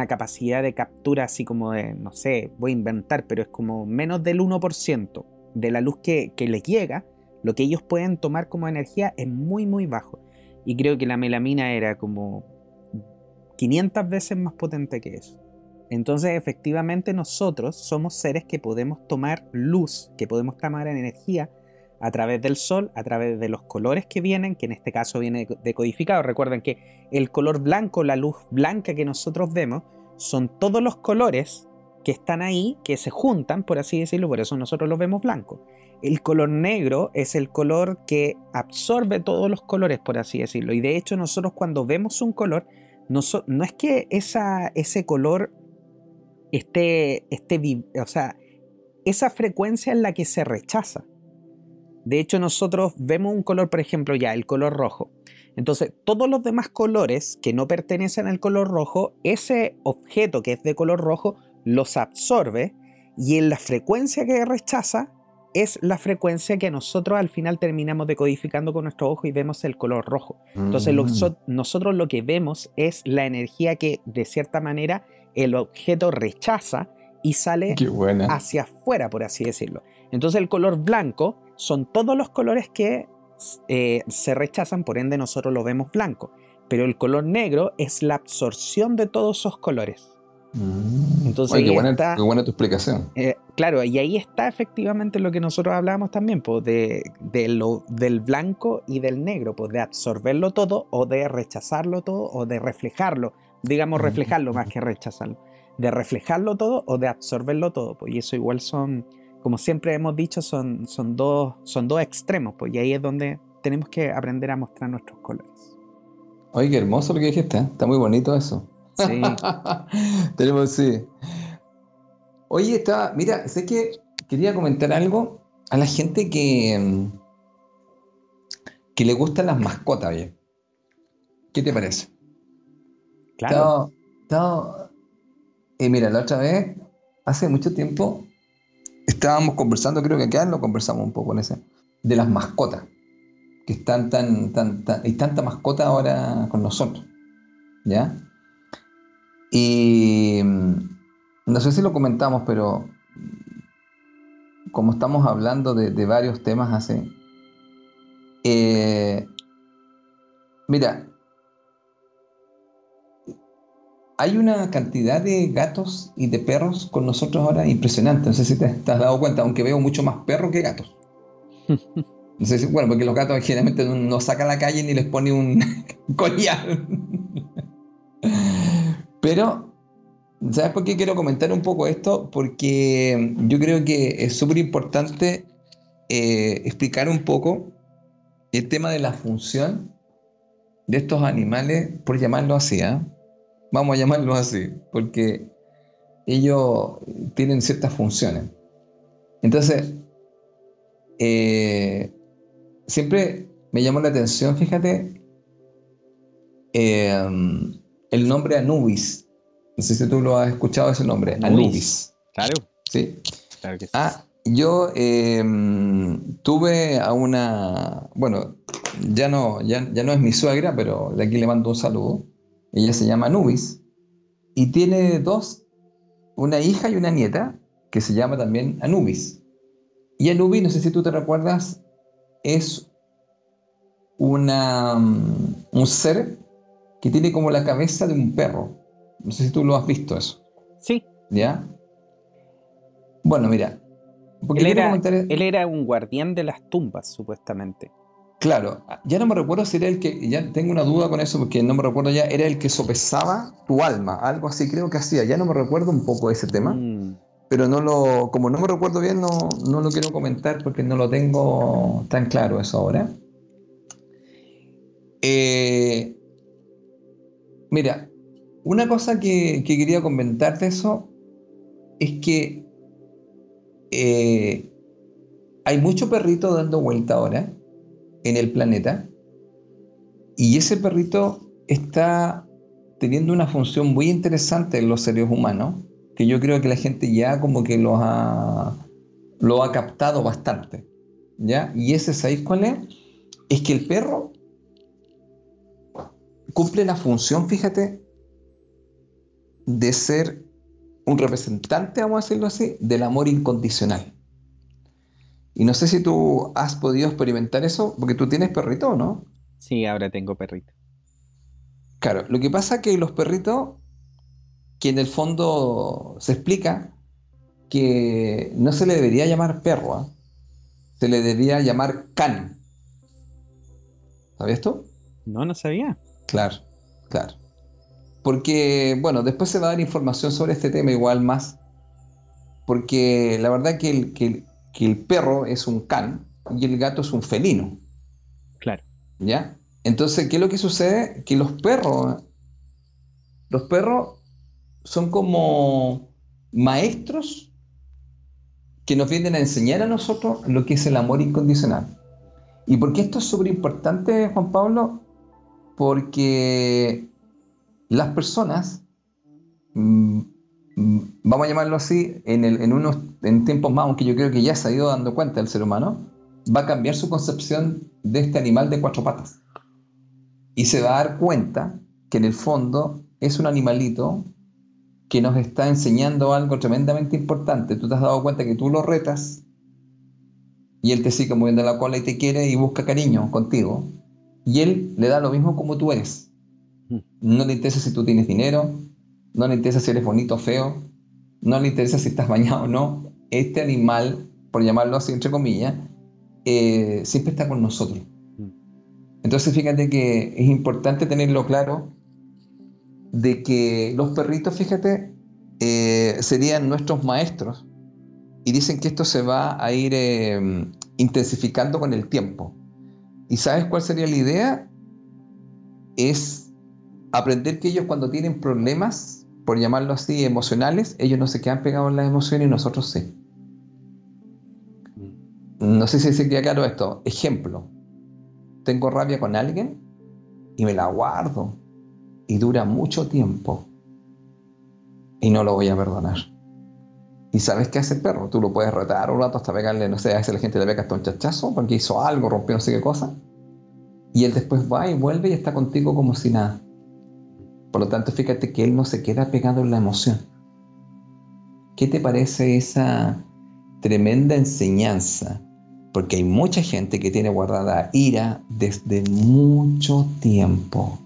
capacidad de captura así como de, no sé, voy a inventar, pero es como menos del 1% de la luz que, que les llega, lo que ellos pueden tomar como energía es muy, muy bajo. Y creo que la melamina era como 500 veces más potente que eso. Entonces, efectivamente, nosotros somos seres que podemos tomar luz, que podemos tomar energía a través del sol, a través de los colores que vienen, que en este caso viene decodificado. Recuerden que el color blanco, la luz blanca que nosotros vemos, son todos los colores que están ahí, que se juntan, por así decirlo, por eso nosotros los vemos blancos. El color negro es el color que absorbe todos los colores, por así decirlo. Y de hecho nosotros cuando vemos un color, no, no es que esa, ese color este, este, o sea, esa frecuencia es la que se rechaza. De hecho, nosotros vemos un color, por ejemplo, ya el color rojo. Entonces, todos los demás colores que no pertenecen al color rojo, ese objeto que es de color rojo los absorbe y en la frecuencia que rechaza es la frecuencia que nosotros al final terminamos decodificando con nuestro ojo y vemos el color rojo. Entonces, mm. nosotros lo que vemos es la energía que de cierta manera el objeto rechaza y sale hacia afuera, por así decirlo. Entonces el color blanco son todos los colores que eh, se rechazan, por ende nosotros lo vemos blanco. Pero el color negro es la absorción de todos esos colores. Mm. Entonces, qué, buena, tu explicación. Eh, claro, y ahí está efectivamente lo que nosotros hablábamos también, pues, de, lo, del blanco y del negro, pues de absorberlo todo o de rechazarlo todo o de reflejarlo, digamos reflejarlo más que rechazarlo, de reflejarlo todo o de absorberlo todo, pues y eso igual son, como siempre hemos dicho, son, son, dos, son dos extremos, pues y ahí es donde tenemos que aprender a mostrar nuestros colores. Oye, qué hermoso lo que dijiste, ¿eh? está muy bonito eso. Sí. Tenemos, sí. Oye, está, mira, sé que quería comentar algo a la gente que, mm, que le gustan las mascotas, oye. ¿Qué te parece? Claro. Eh, mira, la otra vez, hace mucho tiempo, estábamos conversando, creo que acá lo conversamos un poco en ese, de las mascotas, que están tan, tan, tan, hay tanta mascota ahora con nosotros, ¿ya? Y mm, no sé si lo comentamos, pero como estamos hablando de, varios temas así, eh, mira, hay una cantidad de gatos y de perros con nosotros ahora impresionante. No sé si te, has dado cuenta, aunque veo mucho más perros que gatos. No sé si, bueno, porque los gatos generalmente no, sacan a la calle ni les pone un collar. Pero, ¿sabes por qué quiero comentar un poco esto? Porque yo creo que es súper importante eh, explicar un poco el tema de la función de estos animales, por llamarlo así, ¿ah? Vamos a llamarlo así, porque ellos tienen ciertas funciones. Entonces, eh, siempre me llamó la atención, fíjate, eh, el nombre Anubis. No sé si tú lo has escuchado ese nombre, Anubis. Claro. Sí. Claro que sí. Ah, yo em, tuve a una, bueno, ya no, ya, ya no es mi suegra, pero de aquí le mando un saludo. Ella se llama Anubis y tiene dos, una hija y una nieta que se llama también Anubis. Y Anubis, no sé si tú te recuerdas, es una, un ser que tiene como la cabeza de un perro. No sé si tú lo has visto eso. Sí. ¿Ya? Bueno, mira. Él era, él era, un guardián de las tumbas, supuestamente. Claro, ya no me recuerdo si era el que, ya tengo una duda con eso porque no me recuerdo ya, era el que sopesaba tu alma, algo así creo que hacía, ya no me recuerdo un poco ese tema, mm. pero no lo, como no me recuerdo bien, no, no lo quiero comentar porque no lo tengo tan claro eso ahora. Eh, Mira, una cosa que, quería comentar de eso es que eh, hay mucho perrito dando vuelta ahora en el planeta y ese perrito está teniendo una función muy interesante en los seres humanos que yo creo que la gente ya como que lo ha, lo ha captado bastante. ¿Ya? Y ese, ¿sabéis cuál es? Es que el perro cumple la función, fíjate, de ser un representante, vamos a decirlo así, del amor incondicional. Y no sé si tú has podido experimentar eso, porque tú tienes perrito, ¿no? Sí, ahora tengo perrito. Claro, lo que pasa es que los perritos, que en el fondo se explica que no se le debería llamar perro, ¿ah? se le debería llamar can. ¿Sabías esto? No, no sabía. Claro, claro. Porque, bueno, después se va a dar información sobre este tema igual más. Porque la verdad que el, que, el perro es un can y el gato es un felino. Claro. ¿Ya? Entonces, ¿qué es lo que sucede? Que los perros, los perros son como maestros que nos vienen a enseñar a nosotros lo que es el amor incondicional. ¿Y por qué esto es súper importante, Juan Pablo? porque las personas, mm, vamos a llamarlo así, en, en unos en tiempos más, aunque yo creo que ya se ha ido dando cuenta el ser humano, va a cambiar su concepción de este animal de cuatro patas. Y se va a dar cuenta que en el fondo es un animalito que nos está enseñando algo tremendamente importante. Tú te has dado cuenta que tú lo retas y él te sigue moviendo la cola y te quiere y busca cariño contigo. Y él le da lo mismo como tú eres. Mm. No le interesa si tú tienes dinero, no le interesa si eres bonito o feo, no le interesa si estás bañado o no. Este animal, por llamarlo así entre comillas, eh, siempre está con nosotros. Mm. Entonces fíjate que es importante tenerlo claro de que los perritos, fíjate, eh, serían nuestros maestros y dicen que esto se va a ir eh, intensificando con el tiempo. ¿Y sabes cuál sería la idea? Es aprender que ellos cuando tienen problemas, por llamarlo así, emocionales, ellos no se quedan pegados en las emociones y nosotros sí. No sé si se queda claro esto. Ejemplo, tengo rabia con alguien y me la guardo y dura mucho tiempo y no lo voy a perdonar. ¿Y sabes qué hace el perro? Tú lo puedes retar un rato hasta pegarle, no sé, a veces la gente le pega hasta un chachazo porque hizo algo, rompió no sé qué cosa. Y él después va y vuelve y está contigo como si nada. Por lo tanto, fíjate que él no se queda pegado en la emoción. ¿Qué te parece esa tremenda enseñanza? Porque hay mucha gente que tiene guardada ira desde mucho tiempo.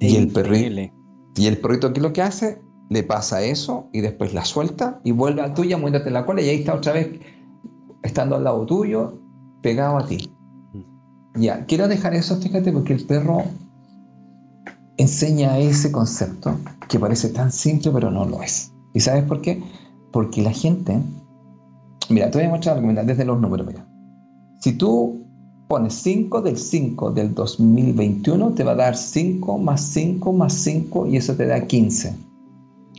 Y el, perrito, y el perrito, ¿qué es lo que hace? Le pasa eso y después la suelta y vuelve a tuya, muérdate la cola y ahí está otra vez estando al lado tuyo, pegado a ti. Mm. Ya, quiero dejar eso, fíjate, porque el perro enseña ese concepto que parece tan simple, pero no lo es. ¿Y sabes por qué? Porque la gente, mira, te voy a mostrar desde los números, mira. Si tú pones 5 del 5 del 2021, te va a dar 5 más 5 más 5 y eso te da 15.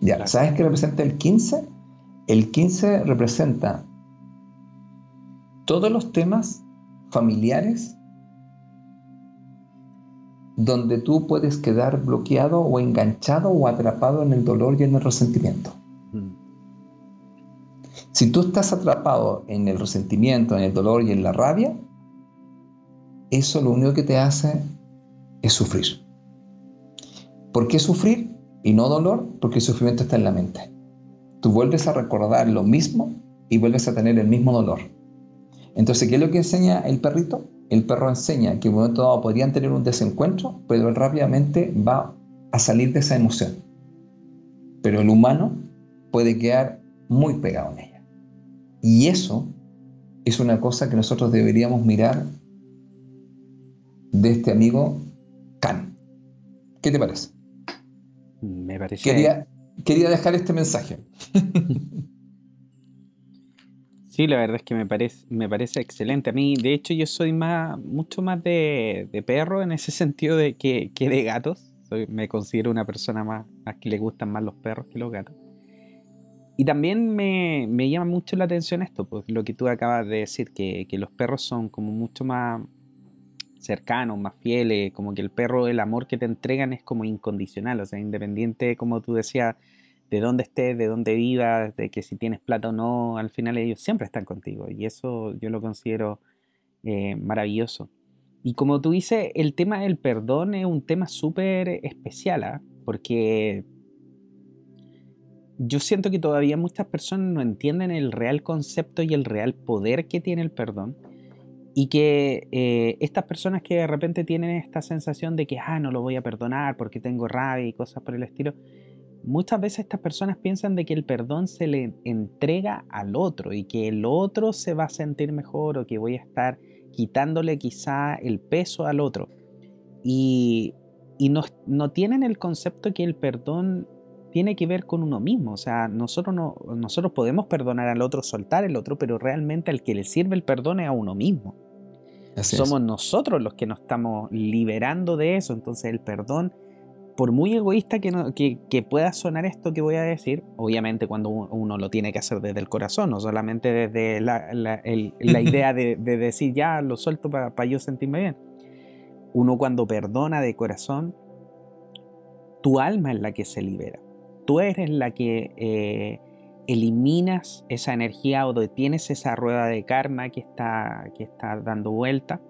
Ya, ¿sabes qué representa el 15? El 15 representa todos los temas familiares donde tú puedes quedar bloqueado o enganchado o atrapado en el dolor y en el resentimiento. Mm. Si tú estás atrapado en el resentimiento, en el dolor y en la rabia, eso lo único que te hace es sufrir. ¿Por qué sufrir y no dolor? Porque el sufrimiento está en la mente. Tú vuelves a recordar lo mismo y vuelves a tener el mismo dolor. Entonces, ¿qué es lo que enseña el perrito? El perro enseña que en un momento dado podrían tener un desencuentro, pero él rápidamente va a salir de esa emoción. Pero el humano puede quedar muy pegado en ella. Y eso es una cosa que nosotros deberíamos mirar de este amigo Khan. ¿Qué te parece? Me parece. Quería, quería dejar este mensaje. Sí, la verdad es que me parece, me parece excelente. A mí, de hecho, yo soy más, mucho más de, perro en ese sentido de que, de gatos. me considero una persona más a que le gustan más los perros que los gatos. Y también me, llama mucho la atención esto, porque lo que tú acabas de decir, que, que los perros son como mucho más, cercanos, más fieles, como que el perro, el amor que te entregan es como incondicional, o sea, independiente, como tú decías, de dónde estés, de dónde vivas, de que si tienes plata o no, al final ellos siempre están contigo y eso yo lo considero eh, maravilloso. Y como tú dices, el tema del perdón es un tema súper especial, ¿ah? porque yo siento que todavía muchas personas no entienden el real concepto y el real poder que tiene el perdón y que eh, estas personas que de repente tienen esta sensación de que, ah, no lo voy a perdonar porque tengo rabia y cosas por el estilo, muchas veces estas personas piensan de que el perdón se le entrega al otro y que el otro se va a sentir mejor o que voy a estar quitándole quizá el peso al otro. Y, y no, no tienen el concepto que el perdón tiene que ver con uno mismo. O sea, nosotros, no, nosotros podemos perdonar al otro, soltar el otro, pero realmente al que le sirve el perdón es a uno mismo. Somos nosotros los que nos estamos liberando de eso. Entonces el perdón, por muy egoísta que, que, pueda sonar esto que voy a decir, obviamente cuando uno lo tiene que hacer desde el corazón, no solamente desde la, idea de, decir ya lo suelto para yo sentirme bien. Uno cuando perdona de corazón, tu alma es la que se libera tú eres la que eh, eliminas esa energía o detienes esa rueda de karma que está, que está dando vuelta.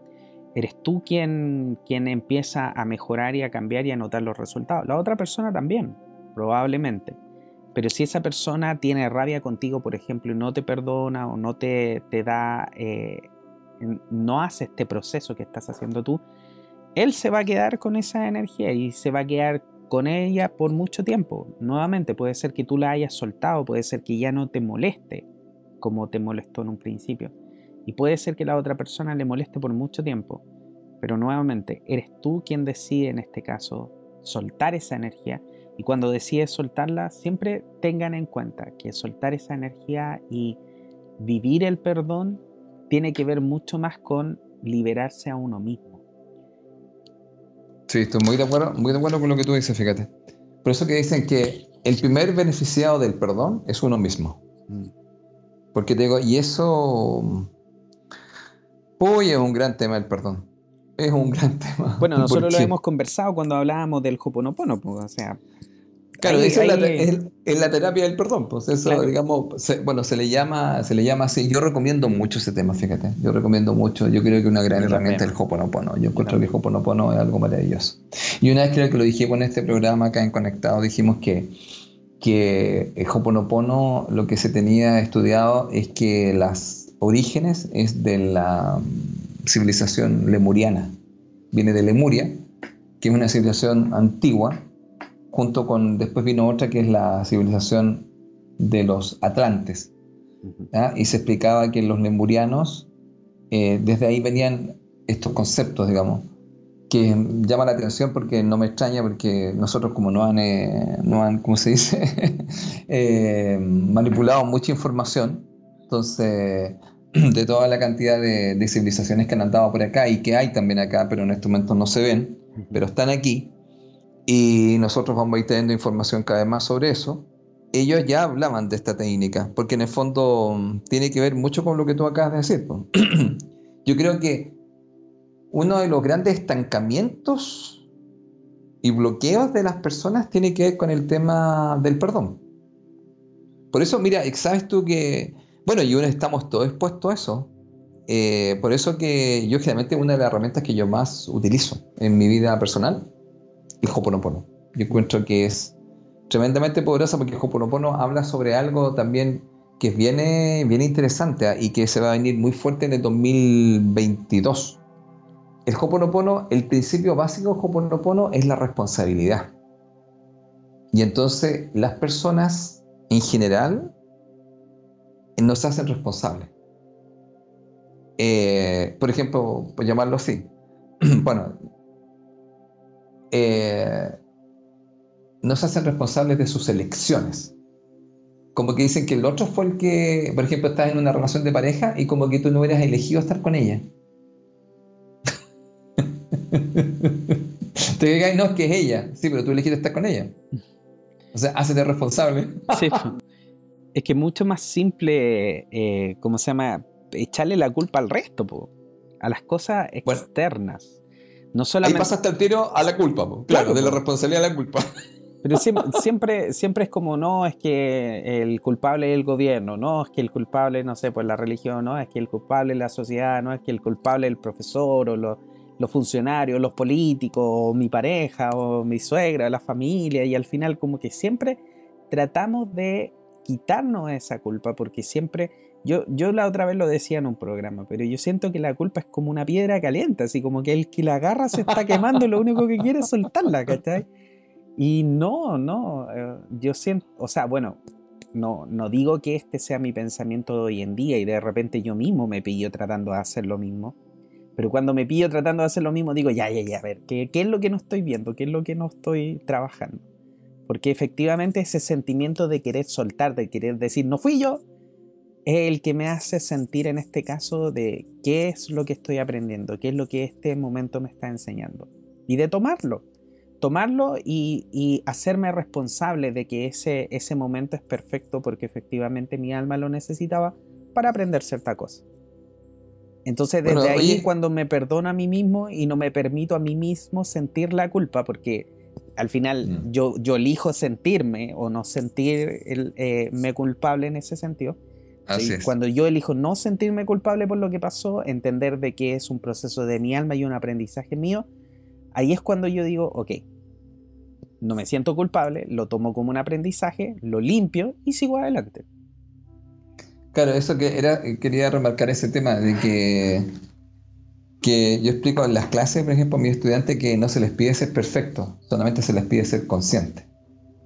Eres tú quien, quien empieza a mejorar y a cambiar y a notar los resultados. La otra persona también, probablemente. Pero si esa persona tiene rabia contigo, por ejemplo, y no te perdona o no te, te da, eh, no hace este proceso que estás haciendo tú, él se va a quedar con esa energía y se va a quedar con ella por mucho tiempo. Nuevamente, puede ser que tú la hayas soltado, puede ser que ya no te moleste como te molestó en un principio. Y puede ser que la otra persona le moleste por mucho tiempo. Pero nuevamente, eres tú quien decide en este caso soltar esa energía. Y cuando decides soltarla, siempre tengan en cuenta que soltar esa energía y vivir el perdón tiene que ver mucho más con liberarse a uno mismo. Sí, estoy muy de acuerdo, muy de acuerdo con lo que tú dices, fíjate. Por eso que dicen que el primer beneficiado del perdón es uno mismo. Mm. Porque te digo, y eso, hoy es un gran tema el perdón. Es un gran tema. Bueno, nosotros lo hemos conversado cuando hablábamos del Hoponopono, pues, o sea, Claro, es, la, terapia del perdón, pues eso, digamos, bueno, se le llama, se le llama así. Yo recomiendo mucho ese tema, fíjate. Yo recomiendo mucho. Yo creo que una gran herramienta es el Hoponopono. Yo encuentro que el Hoponopono es algo maravilloso. Y una vez creo que lo dijimos en este programa acá en Conectado, dijimos que que el Hoponopono lo que se tenía estudiado es que las orígenes es de la civilización lemuriana. Viene de Lemuria, que es una civilización antigua junto con, después vino otra que es la civilización de los atlantes. Y se explicaba que los lemurianos, eh, desde ahí venían estos conceptos, digamos, que llama la atención porque no me extraña, porque nosotros como no han, eh, no han ¿cómo se dice?, eh, manipulado mucha información, entonces, de toda la cantidad de, de, civilizaciones que han andado por acá y que hay también acá, pero en este momento no se ven, pero están aquí, y nosotros vamos a ir teniendo información cada vez más sobre eso. Ellos ya hablaban de esta técnica, porque en el fondo mm, tiene que ver mucho con lo que tú acabas de decir. Yo creo que uno de los grandes estancamientos y bloqueos de las personas tiene que ver con el tema del perdón. Por eso, mira, sabes tú que, bueno, y uno estamos todos expuestos a eso. Eh, por eso que yo generalmente una de las herramientas que yo más utilizo en mi vida personal el Hoponopono. Yo encuentro que es tremendamente poderosa porque Hoponopono habla sobre algo también que viene bien interesante ¿ah? y que se va a venir muy fuerte en el 2022. El Hoponopono, el principio básico del Hoponopono es la responsabilidad. Y entonces las personas en general nos hacen responsables. Eh, por ejemplo, por llamarlo así. bueno, eh, no se hacen responsables de sus elecciones. Como que dicen que el otro fue el que, por ejemplo, estás en una relación de pareja y como que tú no hubieras elegido estar con ella. Te digas, no, es que es ella. Sí, pero tú elegiste estar con ella. O sea, hazte responsable. sí. Es que mucho más simple, eh, ¿cómo se llama? Echarle la culpa al resto, a las cosas externas. No solamente... Ahí pasaste el tiro a la culpa, claro, de la responsabilidad a la culpa. Pero siempre, siempre, es como, no, es que el culpable es el gobierno, no, es que el culpable, no sé, pues la religión, no, es que el culpable es la sociedad, no, es que el culpable es el profesor o los funcionarios, los políticos, o mi pareja, o mi suegra, la familia, y al final como que siempre tratamos de quitarnos esa culpa, porque siempre yo, yo la otra vez lo decía en un programa, pero yo siento que la culpa es como una piedra caliente, así como que el que la agarra se está quemando, lo único que quiere es soltarla, ¿cachai? Y no, no, eh, yo siento, o sea, bueno, no, no digo que este sea mi pensamiento hoy en día y de repente yo mismo me pillo tratando de hacer lo mismo, pero cuando me pillo tratando de hacer lo mismo digo, ya, ya, ya, a ver, ¿qué, qué es lo que no estoy viendo? ¿Qué es lo que no estoy trabajando? Porque efectivamente ese sentimiento de querer soltar, de querer decir, no fui yo, es el que me hace sentir en este caso de qué es lo que estoy aprendiendo, qué es lo que este momento me está enseñando. Y de tomarlo, tomarlo y, hacerme responsable de que ese, ese momento es perfecto porque efectivamente mi alma lo necesitaba para aprender cierta cosa. Entonces desde ahí cuando me perdono a mí mismo y no me permito a mí mismo sentir la culpa, porque al final mm. yo, yo elijo sentirme o no sentirme eh, culpable en ese sentido, cuando yo elijo no sentirme culpable por lo que pasó, entender de que es un proceso de mi alma y un aprendizaje mío, ahí es cuando yo digo, ok, no me siento culpable, lo tomo como un aprendizaje, lo limpio y sigo adelante. Claro, eso que era, quería remarcar ese tema de que que yo explico en las clases, por ejemplo, a mis estudiantes que no se les pide ser perfecto, solamente se les pide ser consciente.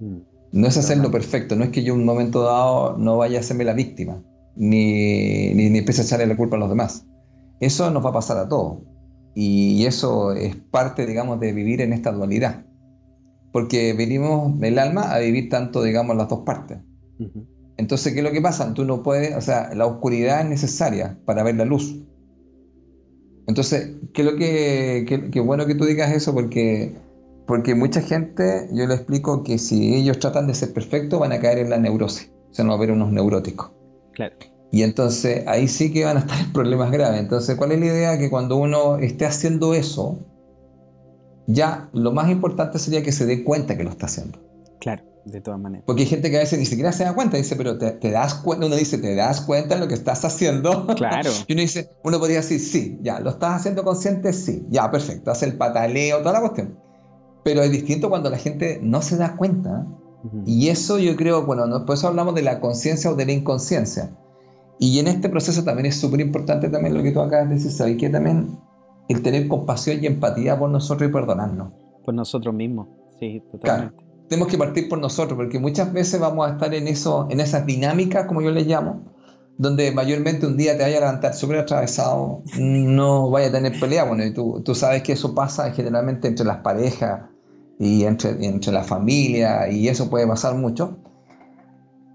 Mm. No es hacerlo perfecto, no es que yo en un momento dado no vaya a hacerme la víctima, ni, ni, ni empiece a echarle la culpa a los demás. Eso nos va a pasar a todos. Y eso es parte, digamos, de vivir en esta dualidad. Porque venimos el alma a vivir tanto, digamos, las dos partes. Entonces, ¿qué es lo que pasa? Tú no puedes, o sea, la oscuridad es necesaria para ver la luz. Entonces, ¿qué lo que, bueno que tú digas eso? Porque, porque mucha gente, yo le explico que si ellos tratan de ser perfectos, van a caer en la neurosis. O sea, no va a haber unos neuróticos. Claro. Y entonces ahí sí que van a estar en problemas graves. Entonces, ¿cuál es la idea? Que cuando uno esté haciendo eso, ya lo más importante sería que se dé cuenta que lo está haciendo. Claro, de todas maneras. Porque hay gente que a veces ni siquiera se da cuenta, dice, pero te, das cuenta, uno dice, ¿te das cuenta de lo que estás haciendo? Claro. y uno dice, uno podría decir, sí, ya, ¿lo estás haciendo consciente? Sí, ya, perfecto, hace el pataleo, toda la cuestión. Pero es distinto cuando la gente no se da cuenta. Y eso yo creo, bueno, por eso hablamos de la conciencia o de la inconsciencia. Y en este proceso también es súper importante también lo que tú acabas de decir, ¿sabes? Que también el tener compasión y empatía por nosotros y perdonarnos. Por nosotros mismos, sí, totalmente. Tenemos que partir por nosotros, porque muchas veces vamos a estar en, eso, en esas dinámicas, como yo les llamo, donde mayormente un día te vaya a levantar súper atravesado, no vaya a tener pelea. Bueno, y tú, tú sabes que eso pasa generalmente entre las parejas y entre, entre la familia, y eso puede pasar mucho.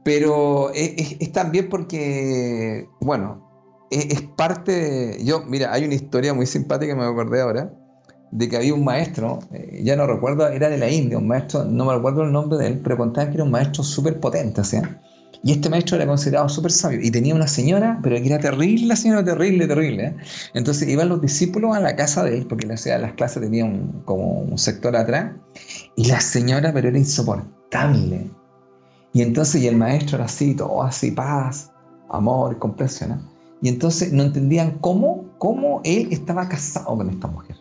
Pero es, también porque, bueno, es, parte. yo, mira, hay una historia muy simpática que me acordé ahora, de que había un maestro, eh, ya no recuerdo, era de la India, un maestro, no me recuerdo el nombre de él, pero contaban que era un maestro súper potente, ¿sí? Y este maestro era considerado súper sabio. Y tenía una señora, pero que era terrible, la señora terrible, terrible. ¿eh? Entonces iban los discípulos a la casa de él, porque la, las clases tenían como un sector atrás. Y la señora, pero era insoportable. Y entonces, y el maestro era así, todo así, paz, amor, comprensión. Y entonces no entendían cómo, cómo él estaba casado con esta mujer.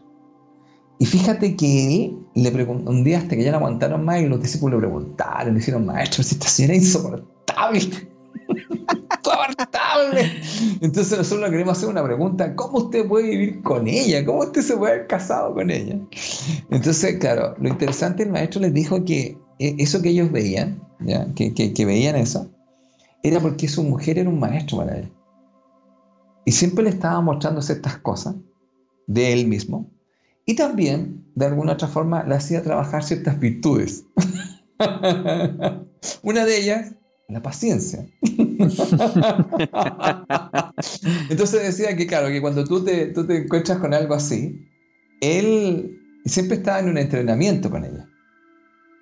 Y fíjate que él le preguntó un día hasta que ya no aguantaron más y los discípulos le preguntaron, le dijeron, maestro, si esta señora es insoportable. insoportable. Entonces nosotros le queremos hacer una pregunta, ¿cómo usted puede vivir con ella? ¿Cómo usted se puede haber casado con ella? Entonces, claro, lo interesante, el maestro les dijo que e, eso que ellos veían, que, veían eso, era porque su mujer era un maestro para él. Y siempre le estaba mostrando ciertas cosas de él mismo. Y también, de alguna otra forma, le hacía trabajar ciertas virtudes. Una de ellas, la paciencia. Entonces decía que, claro, que cuando tú te, tú te encuentras con algo así, él siempre estaba en un entrenamiento con ella.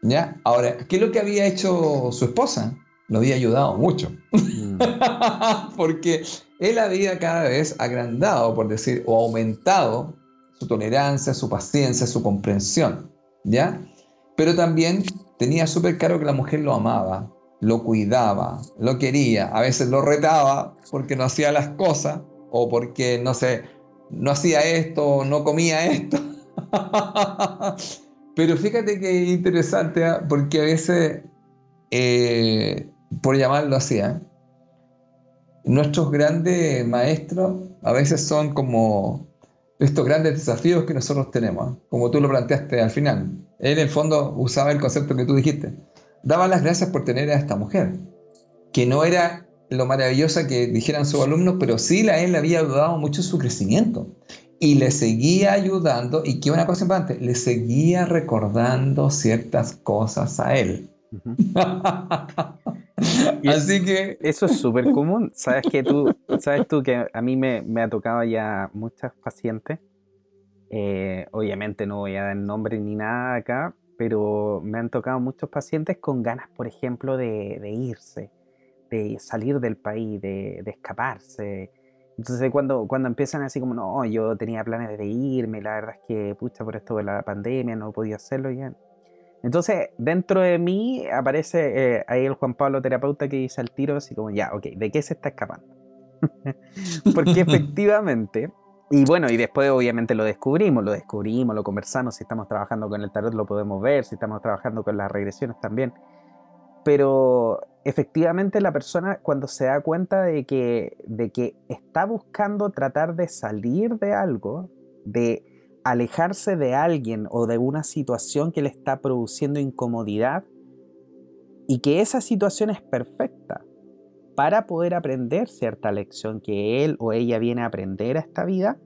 ¿Ya? Ahora, ¿qué es lo que había hecho su esposa? Lo había ayudado mucho. Mm. Porque él había cada vez agrandado, por decir, o aumentado su tolerancia, su paciencia, su comprensión. ¿Ya? Pero también tenía súper claro que la mujer lo amaba, lo cuidaba, lo quería, a veces lo retaba porque no hacía las cosas o porque, no sé, no hacía esto, no comía esto. Pero fíjate que es interesante, ¿ah? porque a veces, eh, por llamarlo así, ¿ah? nuestros grandes maestros a veces son como estos grandes desafíos que nosotros tenemos, ¿ah? como tú lo planteaste al final. Él en el fondo usaba el concepto que tú dijiste. Daba las gracias por tener a esta mujer, que no era lo maravillosa que dijeran sus alumnos, pero sí a él le había ayudado mucho su crecimiento y le seguía ayudando y que una cosa importante, le seguía recordando ciertas cosas a él. Así que eso es súper común. Sabes que tú, sabes tú que a mí me, ha tocado ya muchas pacientes. Eh, obviamente no voy a dar nombre ni nada acá, pero me han tocado muchos pacientes con ganas, por ejemplo, de, irse, de salir del país, de, de escaparse, entonces cuando, cuando empiezan así como, no, yo tenía planes de irme, la verdad es que, pucha, por esto de la pandemia no podía hacerlo ya. Entonces, dentro de mí aparece eh, ahí el Juan Pablo terapeuta que dice al tiro así como, ya, ok, ¿de qué se está escapando? Porque efectivamente, y bueno, y después obviamente lo descubrimos, lo descubrimos, lo conversamos, si estamos trabajando con el tarot lo podemos ver, si estamos trabajando con las regresiones también. Pero efectivamente la persona cuando se da cuenta de que, de que está buscando tratar de salir de algo, de alejarse de alguien o de una situación que le está produciendo incomodidad y que esa situación es perfecta para poder aprender cierta lección que él o ella viene a aprender a esta vida,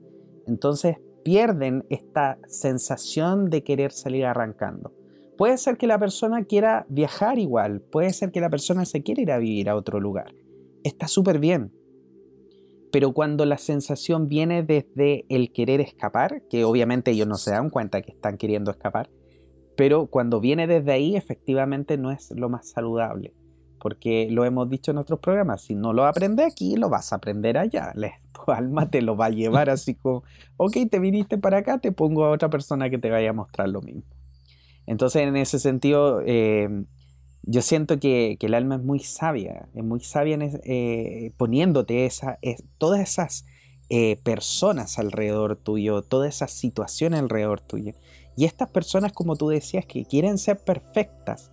entonces pierden esta sensación de querer salir arrancando. Puede ser que la persona quiera viajar igual, puede ser que la persona se quiera ir a vivir a otro lugar. Está súper bien. Pero cuando la sensación viene desde el querer escapar, que obviamente ellos no se dan cuenta que están queriendo escapar, pero cuando viene desde ahí efectivamente no es lo más saludable. Porque lo hemos dicho en otros programas, si no lo aprendes aquí, lo vas a aprender allá. Tu alma te lo va a llevar así como, ok, te viniste para acá, te pongo a otra persona que te vaya a mostrar lo mismo. Entonces, en ese sentido, eh, yo siento que, el alma es muy sabia, es muy sabia eh, poniéndote esa, todas esas eh, personas alrededor tuyo, todas esas situaciones alrededor tuyo. Y estas personas, como tú decías, que quieren ser perfectas,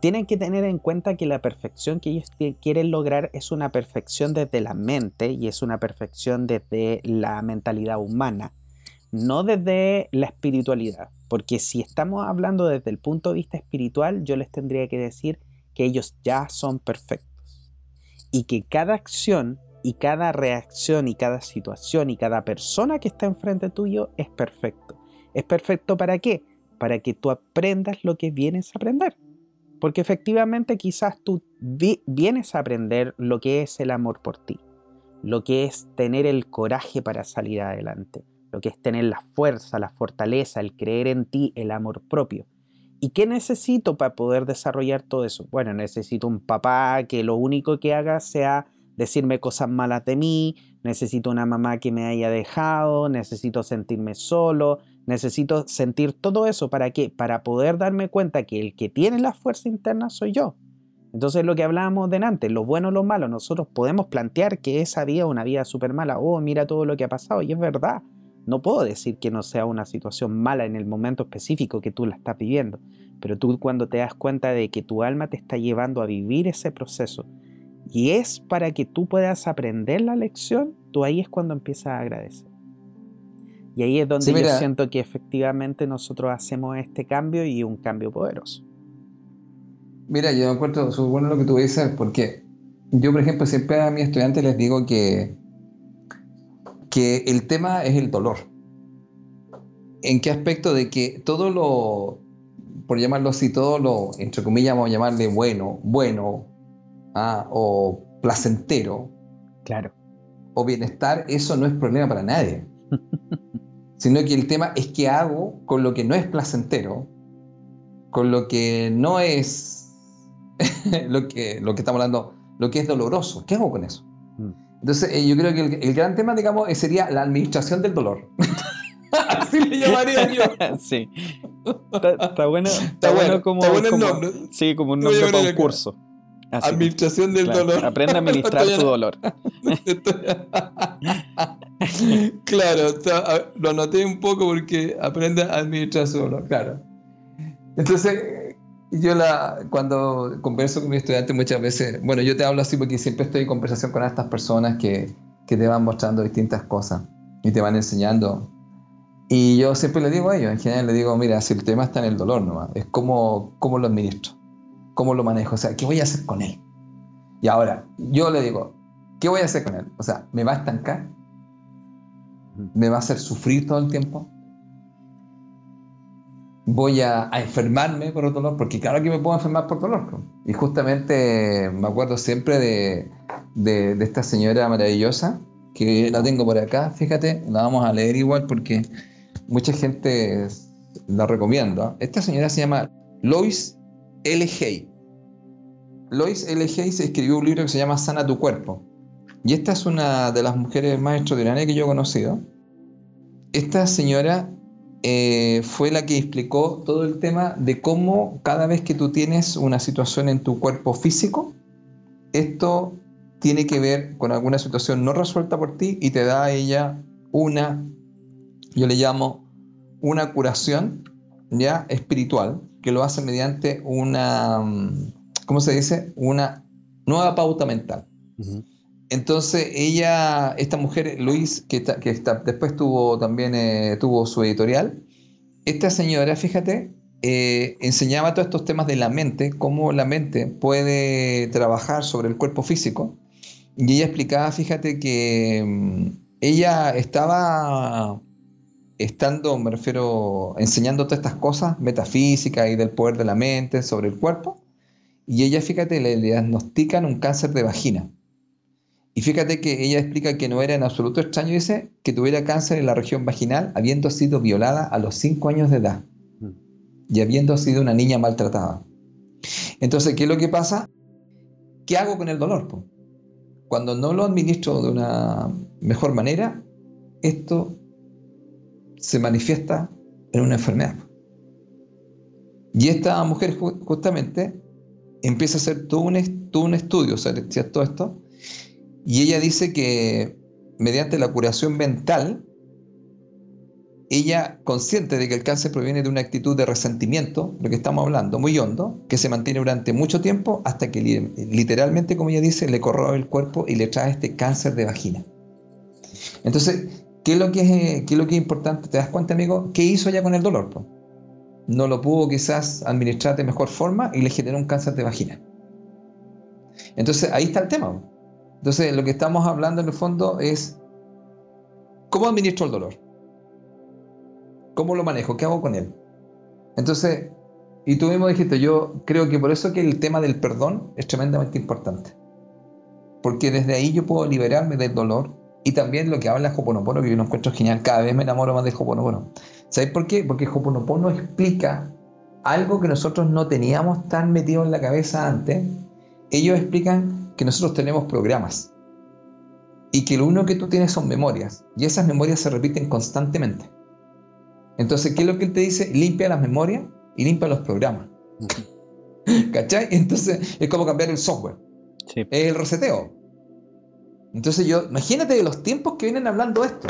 tienen que tener en cuenta que la perfección que ellos quieren lograr es una perfección desde la mente y es una perfección desde la mentalidad humana, no desde la espiritualidad. Porque si estamos hablando desde el punto de vista espiritual, yo les tendría que decir que ellos ya son perfectos. Y que cada acción y cada reacción y cada situación y cada persona que está enfrente tuyo es perfecto. ¿Es perfecto para qué? Para que tú aprendas lo que vienes a aprender. Porque efectivamente quizás tú vienes a aprender lo que es el amor por ti, lo que es tener el coraje para salir adelante, lo que es tener la fuerza, la fortaleza, el creer en ti, el amor propio. ¿Y qué necesito para poder desarrollar todo eso? Bueno, necesito un papá que lo único que haga sea decirme cosas malas de mí, necesito una mamá que me haya dejado, necesito sentirme solo, necesito sentir todo eso. ¿Para qué? Para poder darme cuenta que el que tiene la fuerza interna soy yo. Entonces lo que hablábamos delante, lo bueno o lo malo, nosotros podemos plantear que esa vida es una vida súper mala. Oh, mira todo lo que ha pasado. Y es verdad. No puedo decir que no sea una situación mala en el momento específico que tú la estás viviendo, pero tú cuando te das cuenta de que tu alma te está llevando a vivir ese proceso y es para que tú puedas aprender la lección, tú ahí es cuando empiezas a agradecer. Y ahí es donde yo siento que efectivamente nosotros hacemos este cambio y un cambio poderoso. Mira, yo me encuentro súper bueno lo que tú dices, porque yo, por ejemplo, siempre a mis estudiantes les digo que que el tema es el dolor. ¿En qué aspecto? De que todo lo, por llamarlo así, todo lo, entre comillas, vamos a llamarle bueno, bueno, ah, o placentero, claro. o bienestar, eso no es problema para nadie. Sino que el tema es qué hago con lo que no es placentero, con lo que no es lo, que, lo que estamos hablando, lo que es doloroso. ¿Qué hago con eso? Mm. Entonces, eh, yo creo que el, gran tema, digamos, eh, sería la administración del dolor. Así le llamaría yo. Sí. Está, bueno, está, bueno, como, está bueno el nombre. Sí, como un nombre para un curso. Administración del dolor. Aprende a administrar tu dolor. claro, lo anoté un poco porque aprende a administrar su dolor, claro. Entonces, yo la, cuando converso con mis estudiantes muchas veces, bueno, yo te hablo así porque siempre estoy en conversación con estas personas que, que te van mostrando distintas cosas y te van enseñando. Y yo siempre le digo a ellos, en general le digo, mira, si el tema está en el dolor nomás, es cómo, cómo lo administro, cómo lo manejo, o sea, ¿qué voy a hacer con él? Y ahora, yo le digo, ¿qué voy a hacer con él? O sea, ¿me va a estancar? ¿Me va a hacer sufrir todo el tiempo? voy a, enfermarme por dolor, porque claro que me puedo enfermar por dolor. Y justamente me acuerdo siempre de, de, esta señora maravillosa, que la tengo por acá, fíjate, la vamos a leer igual porque mucha gente la recomienda. Esta señora se llama Lois L. Hay. Lois L. Hay se escribió un libro que se llama Sana tu cuerpo. Y esta es una de las mujeres más extraordinarias que yo he conocido. Esta señora eh, fue la que explicó todo el tema de cómo cada vez que tú tienes una situación en tu cuerpo físico, esto tiene que ver con alguna situación no resuelta por ti y te da a ella una, yo le llamo una curación ya espiritual, que lo hace mediante una, ¿cómo se dice? Una nueva pauta mental. entonces ella, esta mujer, Luis, que, que después tuvo también eh, tuvo su editorial, esta señora, fíjate, eh, enseñaba todos estos temas de la mente, cómo la mente puede trabajar sobre el cuerpo físico. Y ella explicaba, fíjate, que mm, ella estaba estando, me refiero, enseñando todas estas cosas metafísicas y del poder de la mente sobre el cuerpo. Y ella, fíjate, le diagnostican un cáncer de vagina. Y fíjate que ella explica que no era en absoluto extraño, dice, que tuviera cáncer en la región vaginal habiendo sido violada a los 5 años de edad mm. y habiendo sido una niña maltratada. Entonces, ¿qué es lo que pasa? ¿Qué hago con el dolor? Cuando no lo administro de una mejor manera, esto se manifiesta en una enfermedad. Y esta mujer justamente empieza a hacer todo un, todo un estudio sobre todo esto y ella dice que mediante la curación mental, ella, consciente de que el cáncer proviene de una actitud de resentimiento, lo que estamos hablando, muy hondo, que se mantiene durante mucho tiempo hasta que literalmente, como ella dice, le corroe el cuerpo y le trae este cáncer de vagina. Entonces, ¿qué es lo que es, qué es, lo que es importante? ¿Te das cuenta, amigo? ¿Qué hizo ella con el dolor? No lo pudo quizás administrar de mejor forma y le generó un cáncer de vagina. Entonces, ahí está el tema. Entonces, lo que estamos hablando en el fondo es cómo administro el dolor. ¿Cómo lo manejo? ¿Qué hago con él? Entonces, y tú mismo dijiste, yo creo que por eso que el tema del perdón es tremendamente importante. Porque desde ahí yo puedo liberarme del dolor y también lo que habla Hoponopono, que yo no encuentro genial, cada vez me enamoro más de Hoponopono. ¿Sabes por qué? Porque Hoponopono explica algo que nosotros no teníamos tan metido en la cabeza antes. Ellos explican que nosotros tenemos programas y que lo único que tú tienes son memorias y esas memorias se repiten constantemente. Entonces, ¿qué es lo que él te dice? Limpia las memorias y limpia los programas. ¿Cachai? Entonces, es como cambiar el software. Es el reseteo. Entonces, yo, imagínate de los tiempos que vienen hablando esto.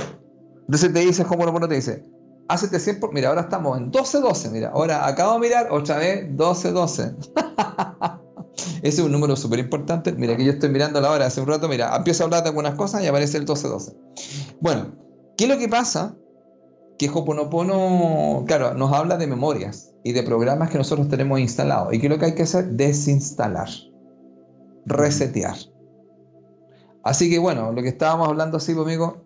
Entonces te dice, lo te dice, hace tiempo, mira, ahora estamos en 12-12, mira, ahora acabo de mirar otra vez 12-12. Ese es un número súper importante. Mira, que yo estoy mirando la hora hace un rato, mira, empiezo a hablar de algunas cosas y aparece el 12-12. Bueno, ¿qué es lo que pasa? Que Hoponopono, claro, nos habla de memorias y de programas que nosotros tenemos instalados. ¿Y qué es lo que hay que hacer? Desinstalar, resetear. Así que bueno, lo que estábamos hablando así, amigo,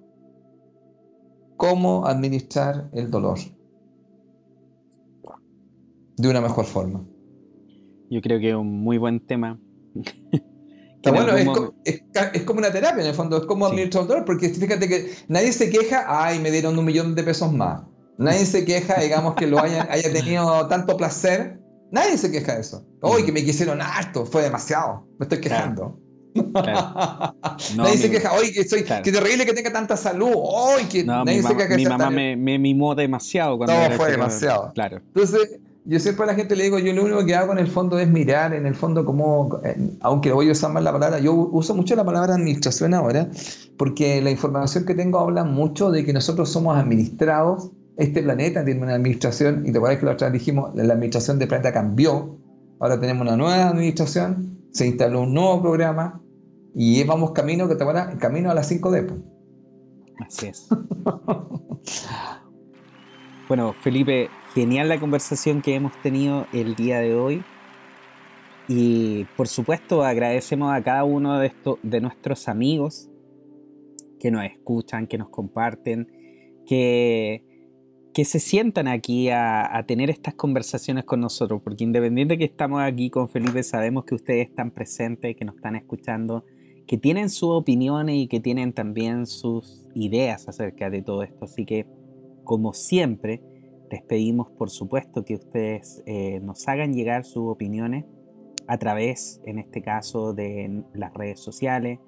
cómo administrar el dolor de una mejor forma. Yo creo que es un muy buen tema. bueno, es, como una terapia en el fondo, es como administrador, porque fíjate que nadie se queja, ay, me dieron un millón de pesos más. Nadie se queja, digamos, que lo haya, haya tenido tanto placer. Nadie se queja de eso. Uy, que me quisieron harto, fue demasiado. Me estoy quejando. nadie se queja, oye, que, soy, que terrible que tenga tanta salud. Oye, que nadie mi se queja. Mi mamá me, me, mimó demasiado cuando No, fue demasiado. Claro. Entonces, yo siempre a la gente le digo, yo lo único que hago en el fondo es mirar, en el fondo como, eh, aunque voy a usar más la palabra, yo uso mucho la palabra administración ahora, porque la información que tengo habla mucho de que nosotros somos administrados, este planeta tiene una administración, y te acuerdas que la otra vez dijimos, la administración del planeta cambió, ahora tenemos una nueva administración, se instaló un nuevo programa, y vamos camino, que te camino a las 5D. Así es. bueno, Felipe, Genial la conversación que hemos tenido el día de hoy. Y por supuesto agradecemos a cada uno de, estos, de nuestros amigos que nos escuchan, que nos comparten, que, que se sientan aquí a, a, tener estas conversaciones con nosotros, porque independiente que estamos aquí con Felipe, sabemos que ustedes están presentes, que nos están escuchando, que tienen sus opiniones y que tienen también sus ideas acerca de todo esto. Así que, como siempre, les pedimos, por supuesto, que ustedes eh, nos hagan llegar sus opiniones a través, en este caso, de las redes sociales,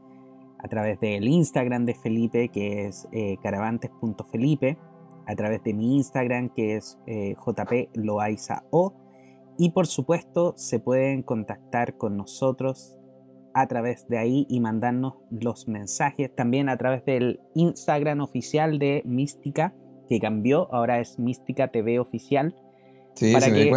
a través del Instagram de Felipe, que es eh, caravantes.felipe, a través de mi Instagram, que es eh, jploaizao, y por supuesto, se pueden contactar con nosotros a través de ahí y mandarnos los mensajes también a través del Instagram oficial de Mística que cambió, ahora es Mística TV Oficial. Sí, para que,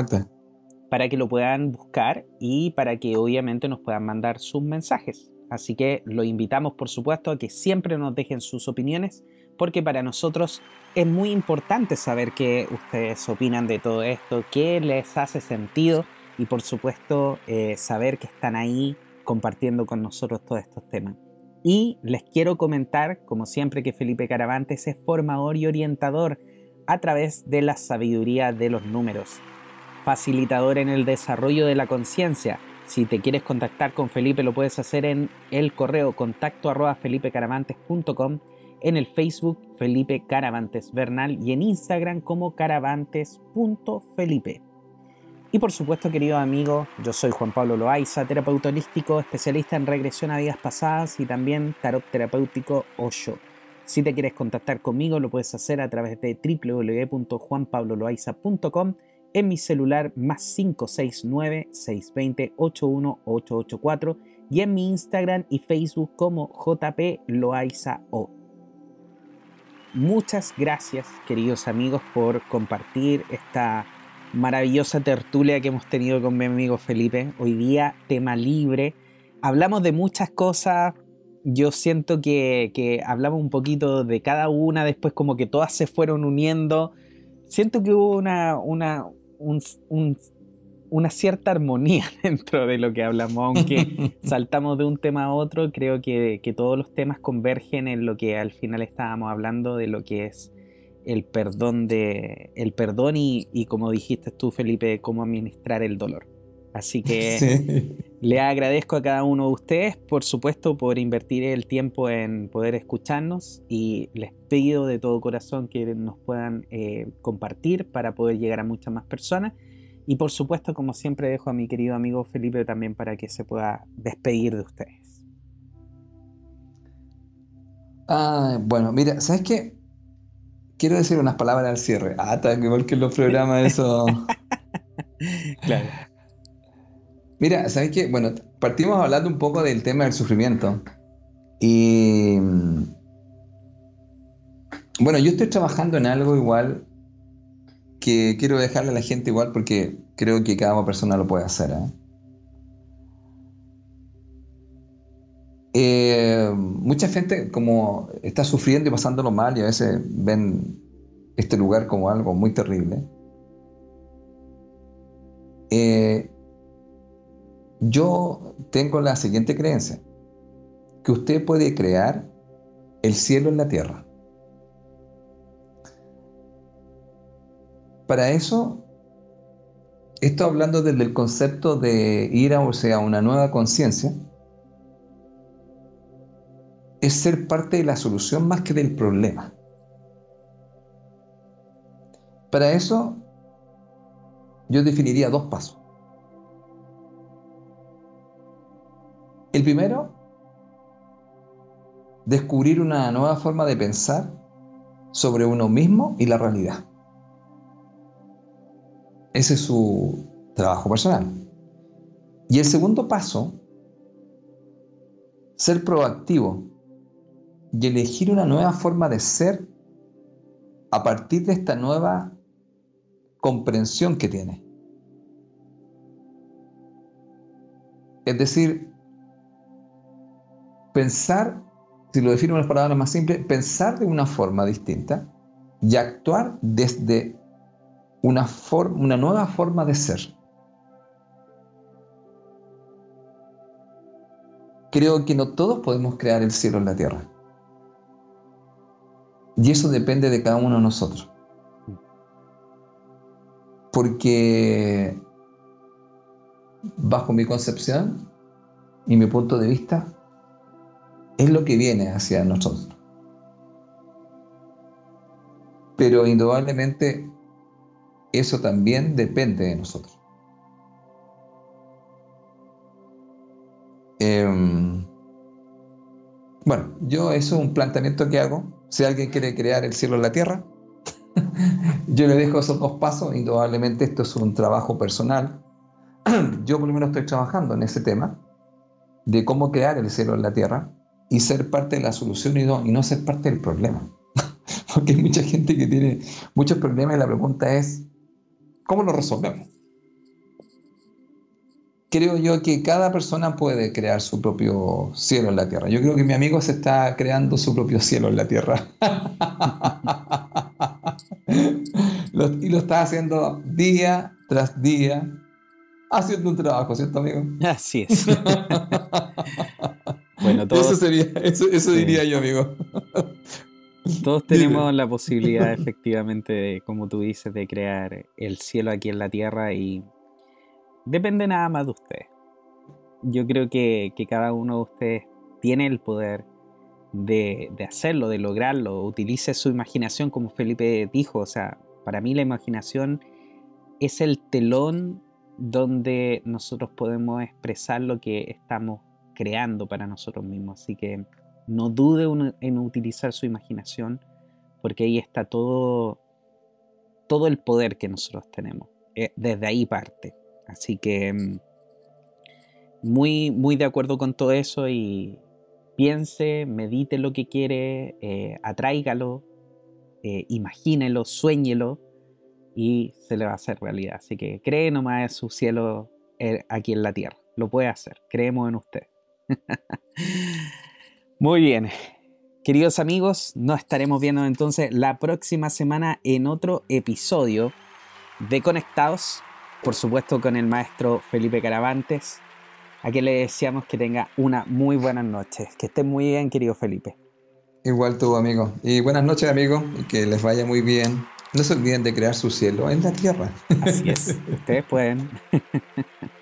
Para que lo puedan buscar y para que obviamente nos puedan mandar sus mensajes. Así que lo invitamos, por supuesto, a que siempre nos dejen sus opiniones, porque para nosotros es muy importante saber qué ustedes opinan de todo esto, qué les hace sentido y, por supuesto, eh, saber que están ahí compartiendo con nosotros todos estos temas. Y les quiero comentar, como siempre, que Felipe Caravantes es formador y orientador a través de la sabiduría de los números, facilitador en el desarrollo de la conciencia, si te quieres contactar con Felipe lo puedes hacer en el correo contacto arroba felipecaravantes.com, en el Facebook Felipe Caravantes Bernal y en Instagram como caravantes.felipe. Y por supuesto, querido amigo, yo soy Juan Pablo Loaiza, terapeuta holístico, especialista en regresión a vidas pasadas y también tarot terapéutico Osho. Si te quieres contactar conmigo, lo puedes hacer a través de www.juanpabloloaiza.com en mi celular más 569-620-81884 y en mi Instagram y Facebook como JP Loaiza O. Muchas gracias, queridos amigos, por compartir esta maravillosa tertulia que hemos tenido con mi amigo Felipe. Hoy día, tema libre. Hablamos de muchas cosas. Yo siento que, que hablamos un poquito de cada una, después como que todas se fueron uniendo. Siento que hubo una, una, una cierta armonía dentro de lo que hablamos, aunque saltamos de un tema a otro, creo que, todos los temas convergen en lo que al final estábamos hablando de lo que es el perdón de el perdón y, y como dijiste tú Felipe cómo administrar el dolor así que le agradezco a cada uno de ustedes por supuesto por invertir el tiempo en poder escucharnos y les pido de todo corazón que nos puedan eh, compartir para poder llegar a muchas más personas y por supuesto, como siempre, dejo a mi querido amigo Felipe también para que se pueda despedir de ustedes. Ah, bueno, mira, ¿sabes qué? Quiero decir unas palabras al cierre. Ah, tan igual que en los programas, eso. claro. Mira, ¿sabes qué? Bueno, partimos hablando un poco del tema del sufrimiento. Y. Mm, bueno, yo estoy trabajando en algo igual que quiero dejarle a la gente igual porque creo que cada persona lo puede hacer. ¿eh? Eh, mucha gente como está sufriendo y pasándolo mal y a veces ven este lugar como algo muy terrible. Eh, yo tengo la siguiente creencia, que usted puede crear el cielo en la tierra. Para eso, estoy hablando desde el concepto de ir a, o sea, una nueva conciencia, es ser parte de la solución más que del problema. Para eso, yo definiría dos pasos. El primero, descubrir una nueva forma de pensar sobre uno mismo y la realidad. Ese es su trabajo personal. Y el segundo paso, ser proactivo y elegir una nueva forma de ser a partir de esta nueva comprensión que tiene. Es decir, pensar, si lo defino en las palabras más simples, pensar de una forma distinta y actuar desde una, una nueva forma de ser. Creo que no todos podemos crear el cielo en la tierra. Y eso depende de cada uno de nosotros. Porque bajo mi concepción y mi punto de vista, es lo que viene hacia nosotros. Pero indudablemente eso también depende de nosotros. Em, bueno, yo eso es un planteamiento que hago. Si alguien quiere crear el cielo en la tierra, yo le dejo esos dos pasos. Indudablemente esto es un trabajo personal. yo por lo menos estoy trabajando en ese tema de cómo crear el cielo en la tierra y ser parte de la solución y y no ser parte del problema. Porque hay mucha gente que tiene muchos problemas y la pregunta es, ¿Cómo lo resolvemos? Creo yo que cada persona puede crear su propio cielo en la tierra. Yo creo que mi amigo se está creando su propio cielo en la tierra. y lo está haciendo día tras día, haciendo un trabajo, ¿cierto, amigo? Así es. bueno, Eso, sería, eso, diría yo, amigo. Todos tenemos la posibilidad, efectivamente, como tú dices, de crear el cielo aquí en la tierra y depende nada más de ustedes. Yo creo que, cada uno de ustedes tiene el poder de, hacerlo, de lograrlo. Utilice su imaginación, como Felipe dijo. O sea, para mí la imaginación es el telón donde nosotros podemos expresar lo que estamos creando para nosotros mismos. Así que no dude en utilizar su imaginación, porque ahí está todo, todo el poder que nosotros tenemos. Eh, desde ahí parte. Así que mm, muy, muy de acuerdo con todo eso y piense, medite lo que quiere, eh, atráigalo, eh, imagínelo, sueñelo y se le va a hacer realidad. Así que cree nomás en su cielo eh, aquí en la tierra. Lo puede hacer. Creemos en usted. Muy bien. Queridos amigos, nos estaremos viendo entonces la próxima semana en otro episodio de Conectados por supuesto con el maestro Felipe Caravantes, a quien le deseamos que tenga una muy buena noche. Que esté muy bien, querido Felipe. Igual tú, amigo. Y buenas noches, amigo, y que les vaya muy bien. No se olviden de crear su cielo en la tierra. Así es, ustedes pueden.